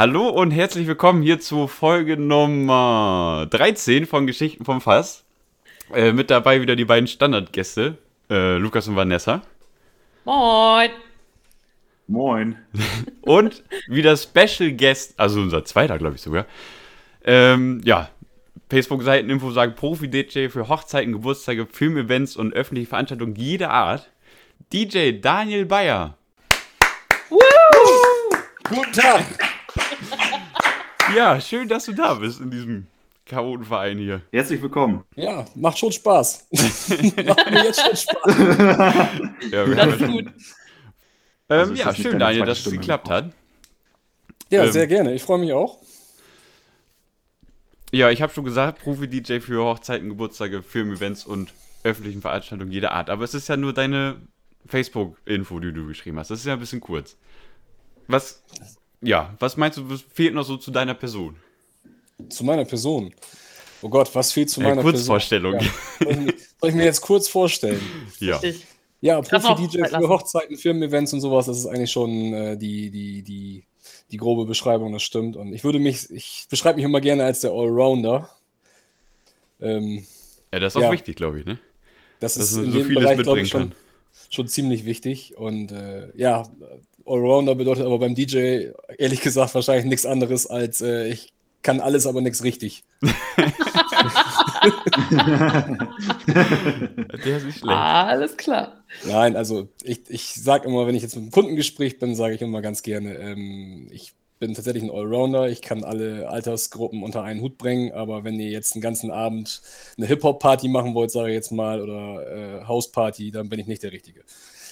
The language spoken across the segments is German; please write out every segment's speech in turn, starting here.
Hallo und herzlich willkommen hier zu Folge Nummer 13 von Geschichten vom Fass. Äh, mit dabei wieder die beiden Standardgäste, äh, Lukas und Vanessa. Moin. Moin. Und wieder Special Guest, also unser zweiter, glaube ich sogar. Ähm, ja, Facebook-Seiteninfo sagen Profi-DJ für Hochzeiten, Geburtstage, Filmevents und öffentliche Veranstaltungen jeder Art. DJ Daniel Bayer. Guten Tag. Ja, schön, dass du da bist in diesem Chaotenverein hier. Herzlich willkommen. Ja, macht schon Spaß. macht mir jetzt schon Spaß. Ja, wir Das ist gut. Also Ähm, ist ja, schön, Daniel, dass es geklappt hat. Ja, Ähm. sehr gerne. Ich freue mich auch. Ja, ich habe schon gesagt, Profi-DJ für Hochzeiten, Geburtstage, Firmen-Events und öffentlichen Veranstaltungen jeder Art. Aber es ist ja nur deine Facebook-Info, die du geschrieben hast. Das ist ja ein bisschen kurz. Was, ja, was meinst du, was fehlt noch so zu deiner Person? Zu meiner Person. Oh Gott, was fehlt zu Äh, meiner Kurzvorstellung. Person? Ja. Soll, ich mir, soll ich mir jetzt kurz vorstellen? Ja. Richtig. Ja, auch Profi-DJ für. Hochzeiten, Firmen-Events und sowas, das ist eigentlich schon äh, die, die, die, die grobe Beschreibung, das stimmt. Und ich würde mich, ich beschreibe mich immer gerne als der Allrounder. Ähm, Ja, das ist auch Ja. wichtig, glaube ich, ne? das Dass ist man in so dem vieles Bereich, mitbringen ich, schon, kann. schon ziemlich wichtig. Und äh, ja, Allrounder bedeutet aber beim DJ ehrlich gesagt wahrscheinlich nichts anderes als äh, ich kann alles, aber nichts richtig. Der ist nicht schlecht. Alles klar. Nein, also ich, ich sage immer, wenn ich jetzt mit einem Kundengespräch bin, sage ich immer ganz gerne, ähm, ich bin tatsächlich ein Allrounder, ich kann alle Altersgruppen unter einen Hut bringen, aber wenn ihr jetzt einen ganzen Abend eine Hip-Hop-Party machen wollt, sage ich jetzt mal, oder äh, Hausparty, dann bin ich nicht der Richtige.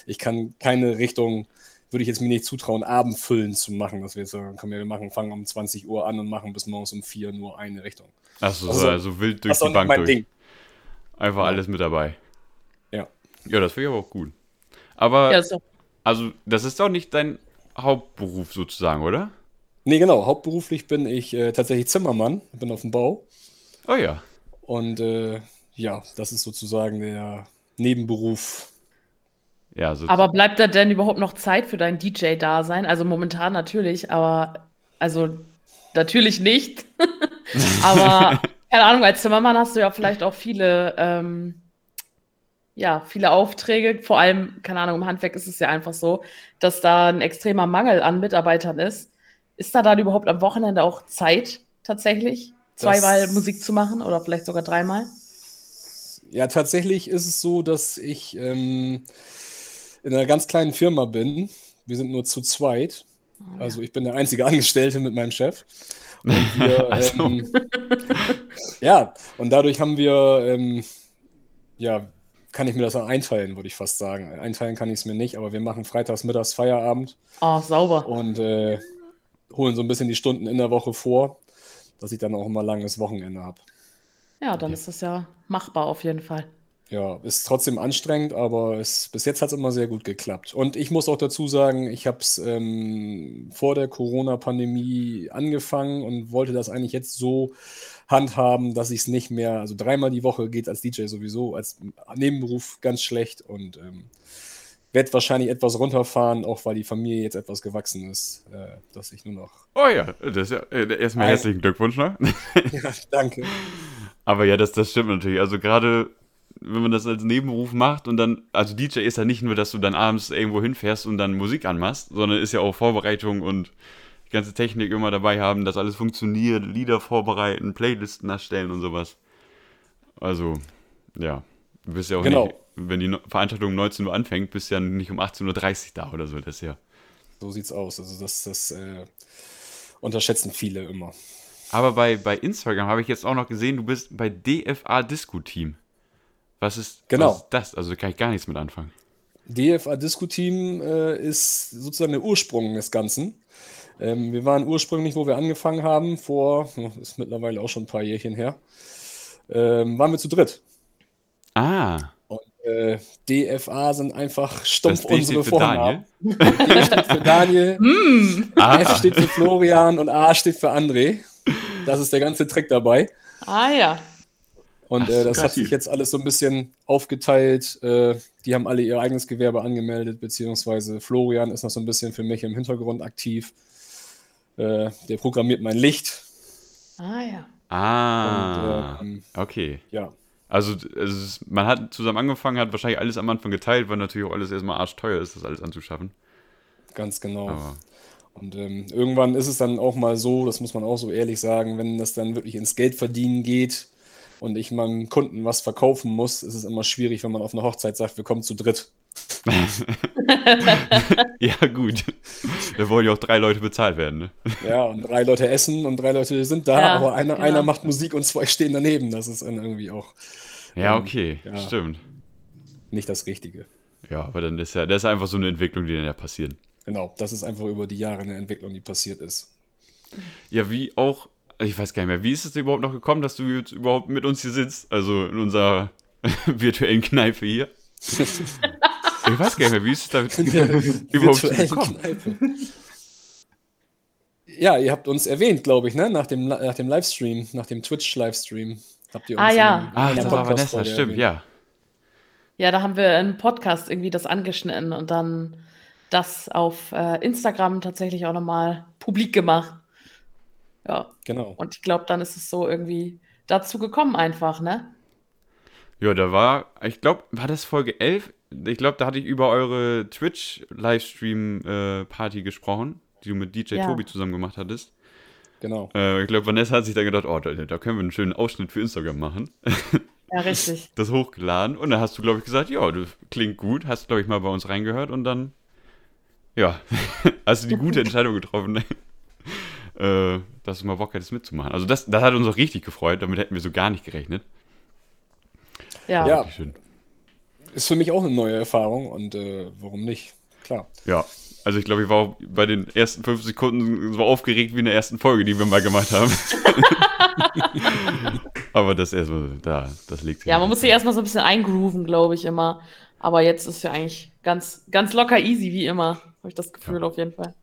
Ich kann keine Richtung, würde ich jetzt mir nicht zutrauen, abendfüllend zu machen, dass wir jetzt sagen, komm, ja, wir machen, fangen um 20 Uhr an und machen bis morgens um 4 nur eine Richtung. Achso, Also, also, wild durch Das ist auch die nicht Bank durch. Ding. Einfach alles mit dabei. Ja. Ja, das finde ich aber auch gut. Aber, Ja, doch. also, das ist doch nicht dein Hauptberuf sozusagen, oder? Nee, genau, hauptberuflich bin ich äh, tatsächlich Zimmermann, bin auf dem Bau. Oh ja. Und äh, ja, das ist sozusagen der Nebenberuf. Ja, so Aber bleibt da denn überhaupt noch Zeit für dein DJ-Dasein? Also momentan natürlich, aber also natürlich nicht. aber keine Ahnung, als Zimmermann hast du ja vielleicht auch viele, ähm, ja, viele Aufträge. Vor allem, keine Ahnung, im Handwerk ist es ja einfach so, dass da ein extremer Mangel an Mitarbeitern ist. Ist da dann überhaupt am Wochenende auch Zeit tatsächlich, zweimal Das- Musik zu machen oder vielleicht sogar dreimal? Ja, tatsächlich ist es so, dass ich ähm, in einer ganz kleinen Firma bin. Wir sind nur zu zweit. Also ich bin der einzige Angestellte mit meinem Chef. Und wir, Ach so. ähm, ja, und dadurch haben wir, ähm, ja, kann ich mir das auch einteilen, würde ich fast sagen. Einteilen kann ich es mir nicht, aber wir machen freitags mittags Feierabend. Oh, sauber. und äh, holen so ein bisschen die Stunden in der Woche vor, dass ich dann auch immer langes Wochenende habe. Ja, dann ist das ja machbar auf jeden Fall. Ja, ist trotzdem anstrengend, aber es, bis jetzt hat es immer sehr gut geklappt. Und ich muss auch dazu sagen, ich habe es ähm, vor der Corona-Pandemie angefangen und wollte das eigentlich jetzt so handhaben, dass ich es nicht mehr, also dreimal die Woche geht als DJ sowieso, als Nebenberuf ganz schlecht und ähm, werde wahrscheinlich etwas runterfahren, auch weil die Familie jetzt etwas gewachsen ist, äh, dass ich nur noch. Oh ja, das ist ja äh, erstmal herzlichen Glückwunsch, ne? Ja, danke. Aber ja, das, das stimmt natürlich. Also gerade wenn man das als Nebenberuf macht und dann, also DJ ist ja nicht nur, dass du dann abends irgendwo hinfährst und dann Musik anmachst, sondern ist ja auch Vorbereitung und die ganze Technik immer dabei haben, dass alles funktioniert, Lieder vorbereiten, Playlisten erstellen und sowas. Also, ja, du bist ja auch Genau. nicht, wenn die Veranstaltung um 19 Uhr anfängt, bist du ja nicht um 18.30 Uhr da oder so, das ist ja. So sieht's aus. Also das, das äh, unterschätzen viele immer. Aber bei, bei Instagram habe ich jetzt auch noch gesehen, du bist bei DFA Disco Team. Was ist, Genau. was ist das? Also kann ich gar nichts mit anfangen. DFA Disco Team äh, ist sozusagen der Ursprung des Ganzen. Ähm, wir waren ursprünglich, wo wir angefangen haben, vor, hm, ist mittlerweile auch schon ein paar Jährchen her, ähm, waren wir zu dritt. Ah, Und äh, DFA sind einfach stumpf unsere Vornamen. D steht für Daniel, F ah, steht für Florian und A steht für André. Das ist der ganze Trick dabei. Ah ja. Und Ach äh, das hat sich jetzt alles so ein bisschen aufgeteilt. Äh, die haben alle ihr eigenes Gewerbe angemeldet, beziehungsweise Florian ist noch so ein bisschen für mich im Hintergrund aktiv. Äh, der programmiert mein Licht. Ah ja. Ah, Und, ähm, okay. ja, Also, es ist, man hat zusammen angefangen, hat wahrscheinlich alles am Anfang geteilt, weil natürlich auch alles erstmal arschteuer ist, das alles anzuschaffen. ganz genau. Aber Und ähm, irgendwann ist es dann auch mal so, das muss man auch so ehrlich sagen, wenn das dann wirklich ins Geldverdienen geht und ich meinem Kunden was verkaufen muss, ist es immer schwierig, wenn man auf einer Hochzeit sagt, wir kommen zu dritt. ja, gut. Da wollen ja auch drei Leute bezahlt werden, ne? Ja, und drei Leute essen und drei Leute sind da, Ja, aber einer, genau. einer macht Musik und zwei stehen daneben. Das ist dann irgendwie auch Ja, Ähm, okay, ja. stimmt. nicht das Richtige. Ja, aber dann ist ja, das ist einfach so eine Entwicklung, die dann ja passiert. Genau, das ist einfach über die Jahre eine Entwicklung, die passiert ist. Ja, wie auch, ich weiß gar nicht mehr, wie ist es überhaupt noch gekommen, dass du jetzt überhaupt mit uns hier sitzt? Also in unserer virtuellen Kneipe hier. Ich weiß gar nicht mehr, wie ist es da überhaupt gekommen? Kneipe. Ja, ihr habt uns erwähnt, glaube ich, ne? nach, dem, nach dem Livestream, nach dem Twitch-Livestream. Habt ihr uns Ah, ja. Ah, das war Vanessa, stimmt, erwähnt. ja. Ja, da haben wir einen Podcast irgendwie das angeschnitten und dann das auf äh, Instagram tatsächlich auch nochmal publik gemacht. Ja, Genau. und ich glaube, dann ist es so irgendwie dazu gekommen einfach, ne? Ja, da war, ich glaube, war das Folge 11? Ich glaube, da hatte ich über eure Twitch-Livestream-Party gesprochen, die du mit DJ Ja. Tobi zusammen gemacht hattest. Genau. Äh, ich glaube, Vanessa hat sich dann gedacht, oh, da, da können wir einen schönen Ausschnitt für Instagram machen. Ja, richtig. Das hochgeladen und dann hast du, glaube ich, gesagt, ja, das klingt gut, hast, glaube ich, mal bei uns reingehört und dann, ja, hast du die gute Entscheidung getroffen, äh, dass du mal Bock hättest mitzumachen. Also das, das hat uns auch richtig gefreut, damit hätten wir so gar nicht gerechnet. Ja. Ja. Ist für mich auch eine neue Erfahrung und äh, warum nicht? Klar. Ja, also ich glaube, ich war auch bei den ersten fünf Sekunden so aufgeregt wie in der ersten Folge, die wir mal gemacht haben. Aber das erstmal, da, das liegt Ja, man muss sich erstmal so ein bisschen eingrooven, glaube ich, immer. Aber jetzt ist ja eigentlich ganz, ganz locker easy, wie immer. Habe ich das Gefühl auf jeden Fall.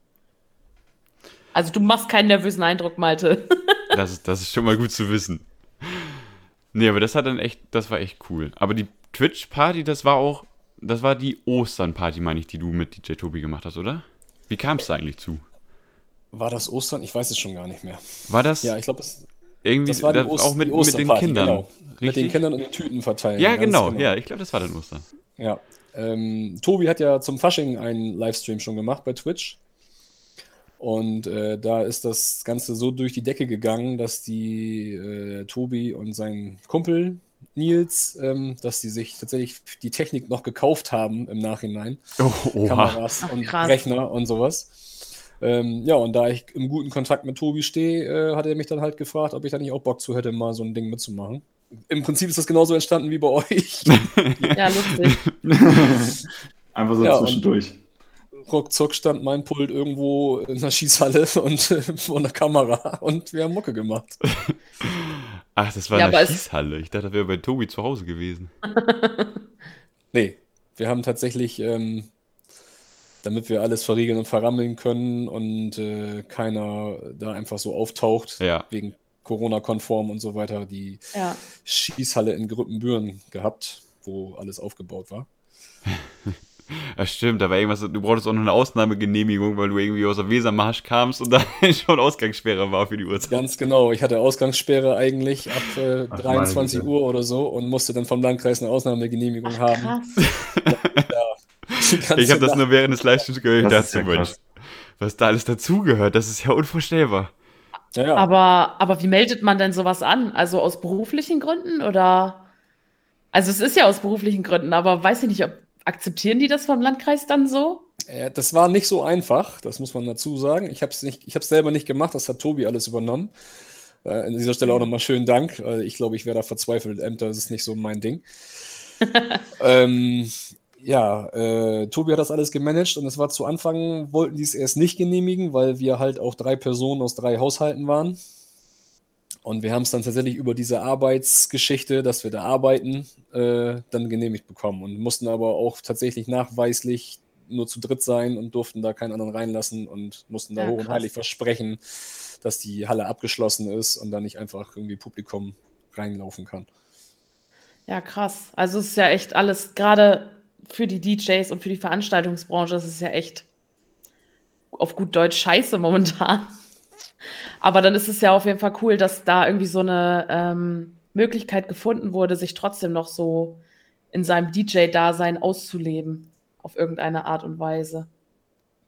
Also du machst keinen nervösen Eindruck, Malte. Das, ist- das ist schon mal gut zu wissen. Nee, aber das hat dann echt, das war echt cool. Aber die Twitch-Party, das war auch, das war die Ostern-Party, meine ich, die du mit DJ Tobi gemacht hast, oder? Wie kam es da eigentlich zu? War das Ostern? Ich weiß es schon gar nicht mehr. War das Ja, ich glaube, das, irgendwie das war die da- Ost auch mit, mit den Kindern? Genau. Mit den? Kindern und den Tüten verteilen. Ja, ganz genau, ja, ich glaube, das war dann Ostern. Ja. Ähm, Tobi hat ja zum Fasching einen Livestream schon gemacht bei Twitch. Und äh, da ist das Ganze so durch die Decke gegangen, dass die äh, Tobi und sein Kumpel Nils, ähm, dass die sich tatsächlich die Technik noch gekauft haben im Nachhinein. Oh, oha. Kameras Ach, und. Rechner und sowas. Ähm, ja, und da ich im guten Kontakt mit Tobi stehe, äh, hat er mich dann halt gefragt, ob ich da nicht auch Bock zu hätte, mal so ein Ding mitzumachen. Im Prinzip ist das genauso entstanden wie bei euch. Ja, lustig. Einfach so Ja, und- zwischendurch. Ruckzuck stand mein Pult irgendwo in der Schießhalle und äh, vor einer Kamera und wir haben Mucke gemacht. Ach, das war Ja, in der aber es- Schießhalle. Ich dachte, das wäre bei Tobi zu Hause gewesen. Nee, wir haben tatsächlich, ähm, damit wir alles verriegeln und verrammeln können und äh, keiner da einfach so auftaucht, Ja. wegen Corona-konform und so weiter, die Ja. Schießhalle in Grüppenbüren gehabt, wo alles aufgebaut war. Ja, stimmt, da war irgendwas, du brauchtest auch noch eine Ausnahmegenehmigung, weil du irgendwie aus der Wesermarsch kamst und da schon Ausgangssperre war für die Uhrzeit. Ganz genau, ich hatte Ausgangssperre eigentlich ab äh, Ach, 23 meine Uhr oder so und musste dann vom Landkreis eine Ausnahmegenehmigung haben. Krass. Die ganze Ich habe das nur während des Livestreams gehört Das ist dachte, ja was da alles dazugehört, das ist ja unvorstellbar. ja, ja. Aber, aber wie meldet man denn sowas an? Also aus beruflichen Gründen oder? Also es ist ja aus beruflichen Gründen, aber weiß ich nicht, ob akzeptieren die das vom Landkreis dann so? Äh, Das war nicht so einfach, das muss man dazu sagen. Ich habe es selber nicht gemacht, das hat Tobi alles übernommen. Äh, An dieser Stelle auch nochmal schönen Dank. Äh, Ich glaube, ich wäre da verzweifelt. Ämter, das ist nicht so mein Ding. ähm, ja, äh, Tobi hat das alles gemanagt und es war zu Anfang, wollten die es erst nicht genehmigen, weil wir halt auch drei Personen aus drei Haushalten waren. Und wir haben es dann tatsächlich über diese Arbeitsgeschichte, dass wir da arbeiten, äh, dann genehmigt bekommen und mussten aber auch tatsächlich nachweislich nur zu dritt sein und durften da keinen anderen reinlassen und mussten da Ja, hoch und heilig versprechen, dass die Halle abgeschlossen ist und da nicht einfach irgendwie Publikum reinlaufen kann. Ja, krass. Also es ist ja echt alles, gerade für die DJs und für die Veranstaltungsbranche, es ist ja echt auf gut Deutsch scheiße momentan. Aber dann ist es ja auf jeden Fall cool, dass da irgendwie so eine ähm, Möglichkeit gefunden wurde, sich trotzdem noch so in seinem DJ-Dasein auszuleben. Auf irgendeine Art und Weise.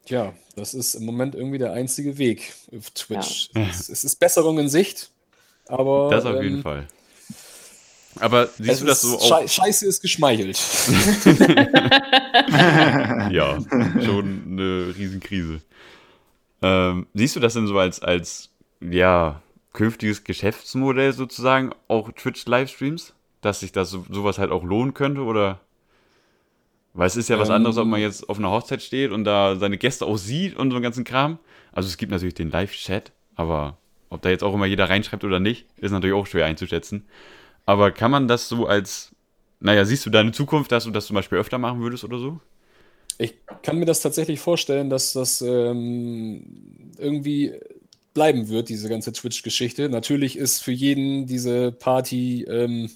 Ja, das ist im Moment irgendwie der einzige Weg auf Twitch. Ja. Es, es, ist Besserung in Sicht, aber. Das auf ähm, jeden Fall. Aber siehst du das so auch? Scheiße ist geschmeichelt. ja, schon eine Riesenkrise. Ähm, siehst du das denn so als, als ja, künftiges Geschäftsmodell sozusagen, auch Twitch-Livestreams? Dass sich das so, sowas halt auch lohnen könnte oder? Weil es ist ja was ähm, anderes, ob man jetzt auf einer Hochzeit steht und da seine Gäste auch sieht und so einen ganzen Kram. Also es gibt natürlich den Live-Chat, aber ob da jetzt auch immer jeder reinschreibt oder nicht, ist natürlich auch schwer einzuschätzen. Aber kann man das so als, naja, siehst du deine Zukunft, dass du das zum Beispiel öfter machen würdest oder so? Ich kann mir das tatsächlich vorstellen, dass das ähm, irgendwie bleiben wird, diese ganze Twitch-Geschichte. Natürlich ist für jeden diese Party ähm,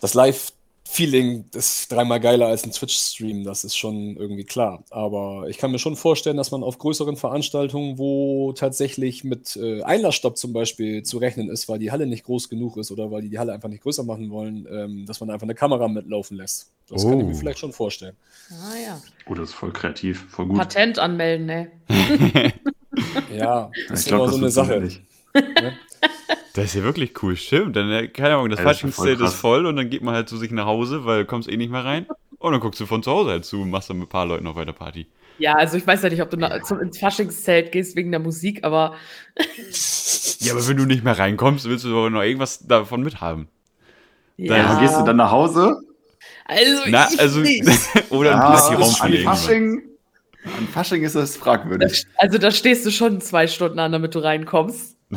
das Live Feeling ist dreimal geiler als ein Twitch-Stream, das ist schon irgendwie klar. Aber ich kann mir schon vorstellen, dass man auf größeren Veranstaltungen, wo tatsächlich mit äh, Einlassstopp zum Beispiel zu rechnen ist, weil die Halle nicht groß genug ist oder weil die die Halle einfach nicht größer machen wollen, ähm, dass man einfach eine Kamera mitlaufen lässt. Das oh. kann ich mir oh. vielleicht schon vorstellen. Ah ja. Oh, das ist voll kreativ, voll gut. Patent anmelden, ne? ja, das ich ist glaub, immer so eine Sache. Ne? Das ist ja wirklich cool, stimmt. Dann, äh, keine Ahnung, das ja, Faschingszelt ist voll und dann geht man halt zu sich nach Hause, weil du kommst eh nicht mehr rein. Und dann guckst du von zu Hause halt zu und machst dann mit ein paar Leuten noch weiter Party. Ja, also ich weiß ja nicht, ob du nach, zum, ins Faschingszelt gehst wegen der Musik, aber. ja, aber wenn du nicht mehr reinkommst, willst du doch noch irgendwas davon mithaben. Ja. Dann gehst du dann nach Hause? Also, Na, also oder ja, ein Partyraum an Fasching, an Fasching ist das fragwürdig. Also da stehst du schon zwei Stunden an, damit du reinkommst.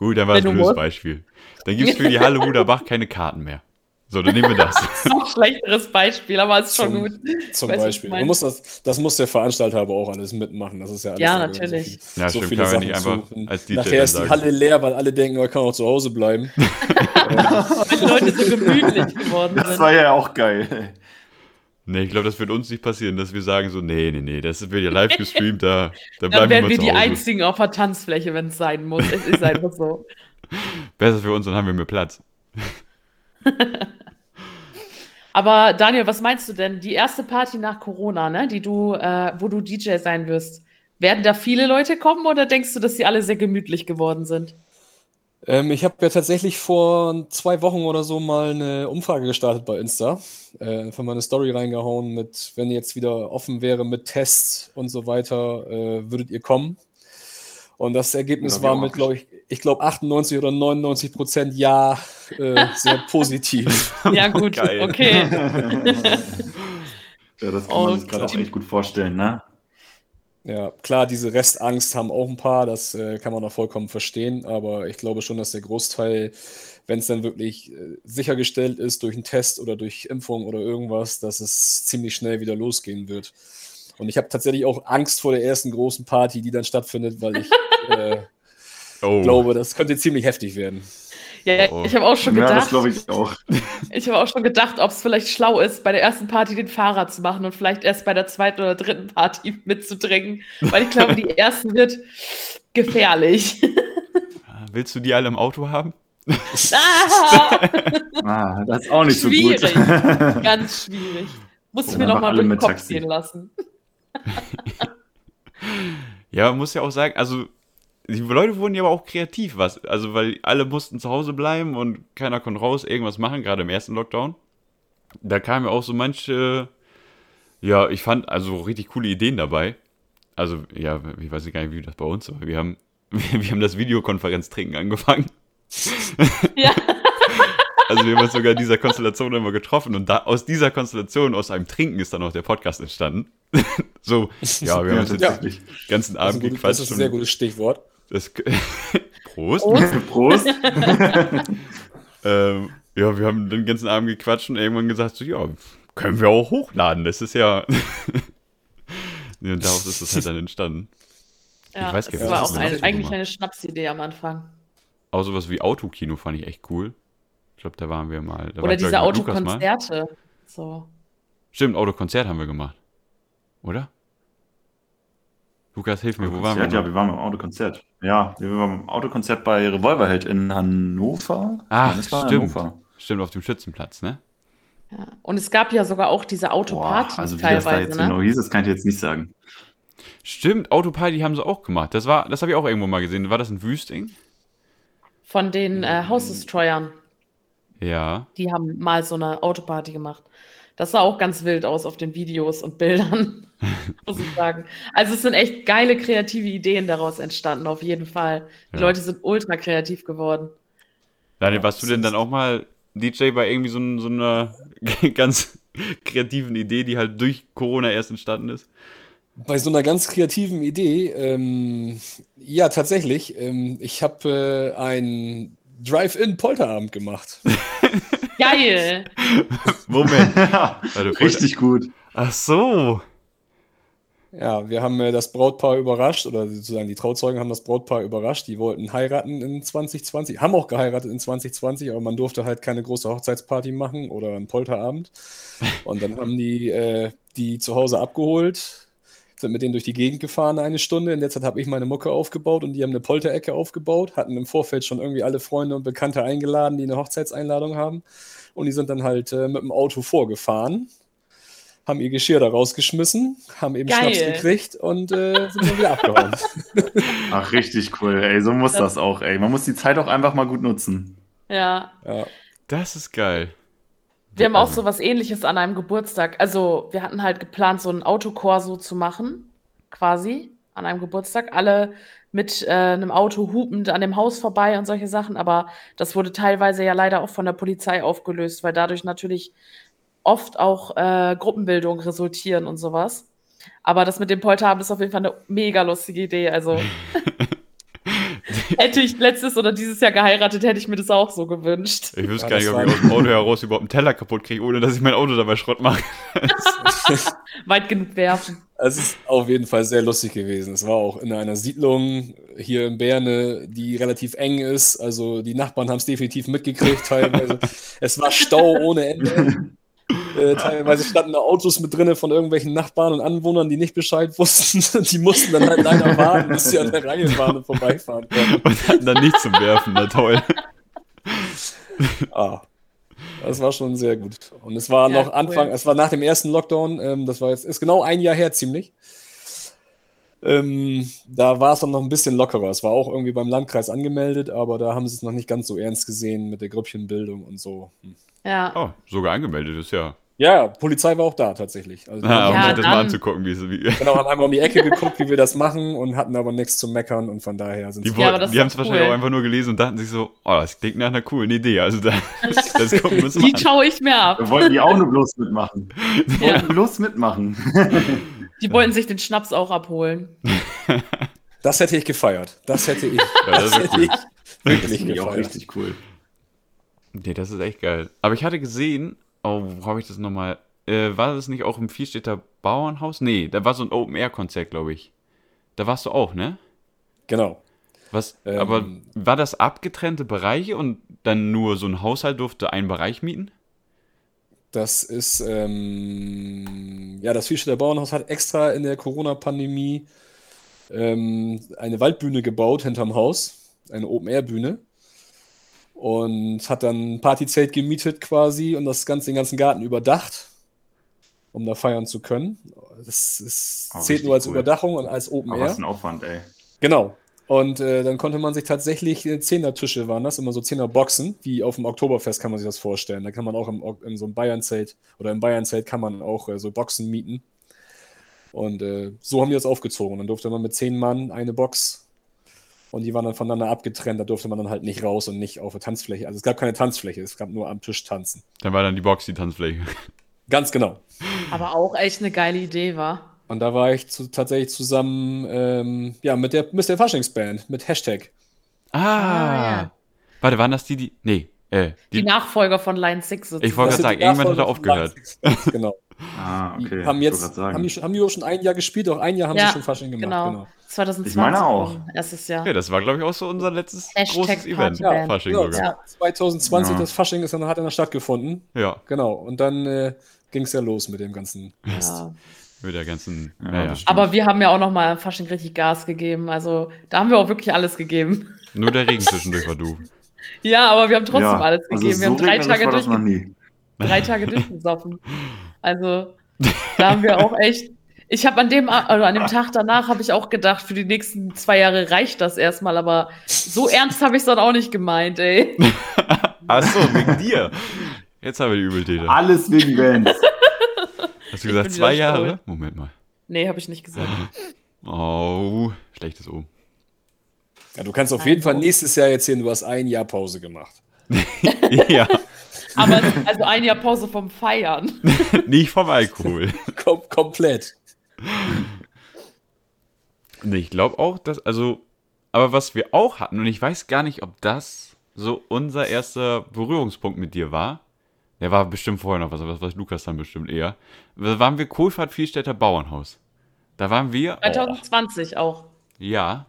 Gut, dann war es ein blödes Beispiel. Dann gibt es für die Halle Ruderbach keine Karten mehr. So, dann nehmen wir das. das ist ein schlechteres Beispiel, aber es ist schon zum, gut. Zum Beispiel. Man muss das, das muss der Veranstalter aber auch alles mitmachen. Das ist ja alles. Ja, natürlich. So, viel, ja, so stimmt, viele Sachen nicht einfach zu. als DJ Nachher ist die Halle leer, weil alle denken, man kann auch zu Hause bleiben. Weil die Leute so gemütlich geworden sind. Das war ja auch geil. Nee, ich glaube, das wird uns nicht passieren, dass wir sagen so, nee, nee, nee, das wird ja live gestreamt, da, da bleiben Dann werden wir, wir die einzigen auf der Tanzfläche, wenn es sein muss. Es ist einfach so. Besser für uns, dann haben wir mehr Platz. Aber Daniel, was meinst du denn? Die erste Party nach Corona, ne, die du, äh, wo du DJ sein wirst, werden da viele Leute kommen oder denkst du, dass sie alle sehr gemütlich geworden sind? Ähm, ich habe ja tatsächlich vor zwei Wochen oder so mal eine Umfrage gestartet bei Insta. Äh, einfach mal eine Story reingehauen mit, wenn ihr jetzt wieder offen wäre mit Tests und so weiter, äh, würdet ihr kommen? Und das Ergebnis ja, war mit, glaube ich, ich glaube 98 oder 99 Prozent ja, äh, sehr positiv. ja, gut, okay. ja, das kann man sich gerade auch echt gut vorstellen, ne? Ja, klar, diese Restangst haben auch ein paar, das äh, kann man auch vollkommen verstehen, aber ich glaube schon, dass der Großteil, wenn es dann wirklich äh, sichergestellt ist durch einen Test oder durch Impfung oder irgendwas, dass es ziemlich schnell wieder losgehen wird. Und ich habe tatsächlich auch Angst vor der ersten großen Party, die dann stattfindet, weil ich äh, oh. glaube, das könnte ziemlich heftig werden. Ja, oh. ich habe auch schon gedacht. Ja, das glaube ich auch. Ich habe auch schon gedacht, ob es vielleicht schlau ist, bei der ersten Party den Fahrer zu machen und vielleicht erst bei der zweiten oder dritten Party mitzudringen. Weil ich glaube, die erste wird gefährlich. Ah, willst du die alle im Auto haben? Ah, ah das ist auch nicht schwierig. so gut. Ganz schwierig. Muss ich mir noch mal durch den Kopf Taxi. gehen lassen. ja, man muss ja auch sagen, also die Leute wurden ja aber auch kreativ, was, also weil alle mussten zu Hause bleiben und keiner konnte raus irgendwas machen, gerade im ersten Lockdown. Da kamen ja auch so manche, ja, ich fand also richtig coole Ideen dabei. Also, ja, ich weiß gar nicht, wie das bei uns war. Wir haben, wir haben das Videokonferenz-Trinken angefangen. Ja. Also wir haben uns sogar in dieser Konstellation immer getroffen und da, aus dieser Konstellation, aus einem Trinken ist dann auch der Podcast entstanden. so, ja, wir haben uns jetzt ja. den ganzen Abend gequatscht. Das ist ein sehr gutes Stichwort. Das, Prost. Prost. Prost. ähm, ja, wir haben den ganzen Abend gequatscht und irgendwann gesagt, so, ja, können wir auch hochladen. Das ist ja. und daraus ist das halt dann entstanden. Ja, ich weiß das war auch eine, eigentlich eine Schnapsidee am Anfang. Auch sowas wie Autokino fand ich echt cool. Ich glaube, da waren wir mal. Oder diese Autokonzerte. So. Stimmt, Autokonzert haben wir gemacht. Oder? Lukas, hilf mir, wo waren wir? Ja, noch? wir waren beim Autokonzert. Ja, wir waren beim Autokonzert bei Revolverheld in Hannover. In stimmt. Hannover. Stimmt, auf dem Schützenplatz, ne? Ja. Und es gab ja sogar auch diese Boah, Autopartys also wie das da jetzt ne? genau hieß, das kann ich jetzt nicht sagen. Stimmt, Autoparty haben sie auch gemacht. Das war, das habe ich auch irgendwo mal gesehen. War das ein Wüsting? Von den äh, House Destroyern. Ja. Die haben mal so eine Autoparty gemacht. Das sah auch ganz wild aus auf den Videos und Bildern, muss ich sagen. Also es sind echt geile kreative Ideen daraus entstanden, auf jeden Fall. Die Ja. Leute sind ultra kreativ geworden. Daniel, warst du denn dann auch mal DJ bei irgendwie so, so einer ganz kreativen Idee, die halt durch Corona erst entstanden ist? Bei so einer ganz kreativen Idee, ähm, ja, tatsächlich. Ähm, ich habe äh, einen Drive-In-Polterabend gemacht. Geil! Moment. Ja, Warte, richtig gut. Ach so. Ja, wir haben äh, das Brautpaar überrascht, oder sozusagen die Trauzeugen haben das Brautpaar überrascht. Die wollten heiraten in 2020, haben auch geheiratet in 2020, aber man durfte halt keine große Hochzeitsparty machen oder einen Polterabend. Und dann haben die äh, die zu Hause abgeholt, sind mit denen durch die Gegend gefahren eine Stunde. In der Zeit habe ich meine Mucke aufgebaut und die haben eine Polterecke aufgebaut, hatten im Vorfeld schon irgendwie alle Freunde und Bekannte eingeladen, die eine Hochzeitseinladung haben. Und die sind dann halt äh, mit dem Auto vorgefahren, haben ihr Geschirr da rausgeschmissen, haben eben Geil. Schnaps gekriegt und äh, sind dann wieder abgehauen. Ach, richtig cool, ey. So muss Das- das auch, ey. Man muss die Zeit auch einfach mal gut nutzen. Ja. Ja. Das ist geil. Wir haben auch Also, so was ähnliches an einem Geburtstag. Also, wir hatten halt geplant, so einen Autokorso zu machen, quasi, an einem Geburtstag. Alle mit äh, einem Auto hupend an dem Haus vorbei und solche Sachen. Aber das wurde teilweise ja leider auch von der Polizei aufgelöst, weil dadurch natürlich oft auch äh, Gruppenbildungen resultieren und sowas. Aber das mit dem Polterabend ist auf jeden Fall eine mega lustige Idee. Also, hätte ich letztes oder dieses Jahr geheiratet, hätte ich mir das auch so gewünscht. Ich wüsste Ja, gar nicht, ob ich aus dem Auto heraus überhaupt einen Teller kaputt kriege, ohne dass ich mein Auto dabei Schrott mache. Weit genug werfen. Es ist auf jeden Fall sehr lustig gewesen. Es war auch in einer Siedlung hier in Berne, die relativ eng ist. Also die Nachbarn haben es definitiv mitgekriegt teilweise. es war Stau ohne Ende. Äh, teilweise standen da Autos mit drinne von irgendwelchen Nachbarn und Anwohnern, die nicht Bescheid wussten. Die mussten dann halt leider warten, bis sie an der Reihe waren und vorbeifahren konnten. Und hatten dann nichts zum Werfen. Na toll. Ah, das war schon sehr gut. Und es war Ja, noch Anfang, cool. es war nach dem ersten Lockdown, ähm, das war jetzt, ist genau ein Jahr her ziemlich. Ähm, da war es dann noch ein bisschen lockerer. Es war auch irgendwie beim Landkreis angemeldet, aber da haben sie es noch nicht ganz so ernst gesehen mit der Grüppchenbildung und so. Hm. Ja. Oh, sogar angemeldet ist ja. Ja, Polizei war auch da tatsächlich. Also, Ah, um Ja, sich das mal anzugucken, wie es. Wie, genau, haben einmal um die Ecke geguckt, wie wir das machen und hatten aber nichts zu meckern und von daher sind die sie. Ja, das die haben es wahrscheinlich auch einfach nur gelesen und dachten sich so, oh, das klingt nach einer coolen Idee. Also da, das gucken wir uns mal Die schaue ich mir ab. Wir wollten die auch nur bloß mitmachen. Ja. wollten bloß mitmachen. Die wollten sich den Schnaps auch abholen. Das hätte ich gefeiert. Das hätte ich, das ist hätte cool. ich Das wirklich finde ich auch gefeiert. richtig cool. Nee, das ist echt geil. Aber ich hatte gesehen, oh, wo habe ich das nochmal? Äh, war das nicht auch im Vierstädter Bauernhaus? Nee, da war so ein Open-Air-Konzert, glaube ich. Da warst du auch, ne? Genau. Was, Ähm, aber war das abgetrennte Bereiche und dann nur so ein Haushalt durfte einen Bereich mieten? Das ist, ähm, ja, das Vierstädter Bauernhaus hat extra in der Corona-Pandemie ähm, eine Waldbühne gebaut hinterm Haus, eine Open-Air-Bühne. Und hat dann ein Partyzelt gemietet quasi und das ganze, den ganzen Garten überdacht, um da feiern zu können. Das ist, Oh, zählt nur als cool. Überdachung und als Aber was Open-Air. ein Aufwand, ey. Genau. Und äh, dann konnte man sich tatsächlich, äh, Zehnertische waren das, immer so Zehnerboxen, wie auf dem Oktoberfest kann man sich das vorstellen. Da kann man auch im, in so einem Bayernzelt oder im Bayernzelt kann man auch äh, so Boxen mieten. Und äh, so haben die das aufgezogen. Dann durfte man mit zehn Mann eine Box und die waren dann voneinander abgetrennt. Da durfte man dann halt nicht raus und nicht auf der Tanzfläche. Also es gab keine Tanzfläche, es gab nur am Tisch tanzen. Dann war dann die Box die Tanzfläche. Ganz genau. Aber auch echt eine geile Idee war. Und da war ich zu, tatsächlich zusammen ähm, ja, mit der Mr. Faschingsband, mit Hashtag. Ah. Ah, ja. Warte, waren das die, die. Nee, äh, Die, die. Nachfolger von Line 6 Ich wollte gerade sagen, die irgendwann hat er aufgehört. Genau. Ah, Die okay. haben Ich jetzt, haben die, schon- haben die auch schon ein Jahr gespielt, auch ein Jahr haben Ja, sie schon Fasching gemacht. genau. Genau. 2020. Ich meine auch. Erstes Jahr. Ja, das war, glaube ich, auch so unser letztes Hashtag großes Event. Partyband. Fasching Genau, sogar. Ja. 2020, Ja. das Fasching ist dann, hat dann stattgefunden. Ja. Genau. Und dann äh, ging es ja los mit dem ganzen Mist. Ja. Mit der ganzen. Ja, Ja, ja. Aber wir haben ja auch noch mal Fasching richtig Gas gegeben. Also da haben wir auch wirklich alles gegeben. Nur der Regen zwischendurch war doof. Ja, aber wir haben trotzdem ja, alles also gegeben. wir so haben drei Tage, war das durch, noch nie. drei Tage durchgesoffen. Also da haben wir auch echt. Ich habe an dem also an dem Tag danach habe ich auch gedacht, für die nächsten zwei Jahre reicht das erstmal, aber so ernst habe ich es dann auch nicht gemeint, ey. Achso, wegen dir. Jetzt haben wir die Übeltäter. Alles wegen Vans. Hast du gesagt zwei Jahre? stolz. Moment mal. Nee, habe ich nicht gesagt. Oh, schlechtes O. Ja, du kannst auf jeden Fall nächstes Jahr erzählen, du hast ein Jahr Pause gemacht. ja, Aber also ein Jahr Pause vom Feiern. nicht vom Alkohol. Kom komplett. Nee, ich glaube auch, dass, also, aber was wir auch hatten, und ich weiß gar nicht, ob das so unser erster Berührungspunkt mit dir war. Der war bestimmt vorher noch was, aber das weiß Lukas dann bestimmt eher. Da waren wir Kohlfahrt Vielstädter Bauernhaus. Da waren wir. Oh, 2020 auch. ja.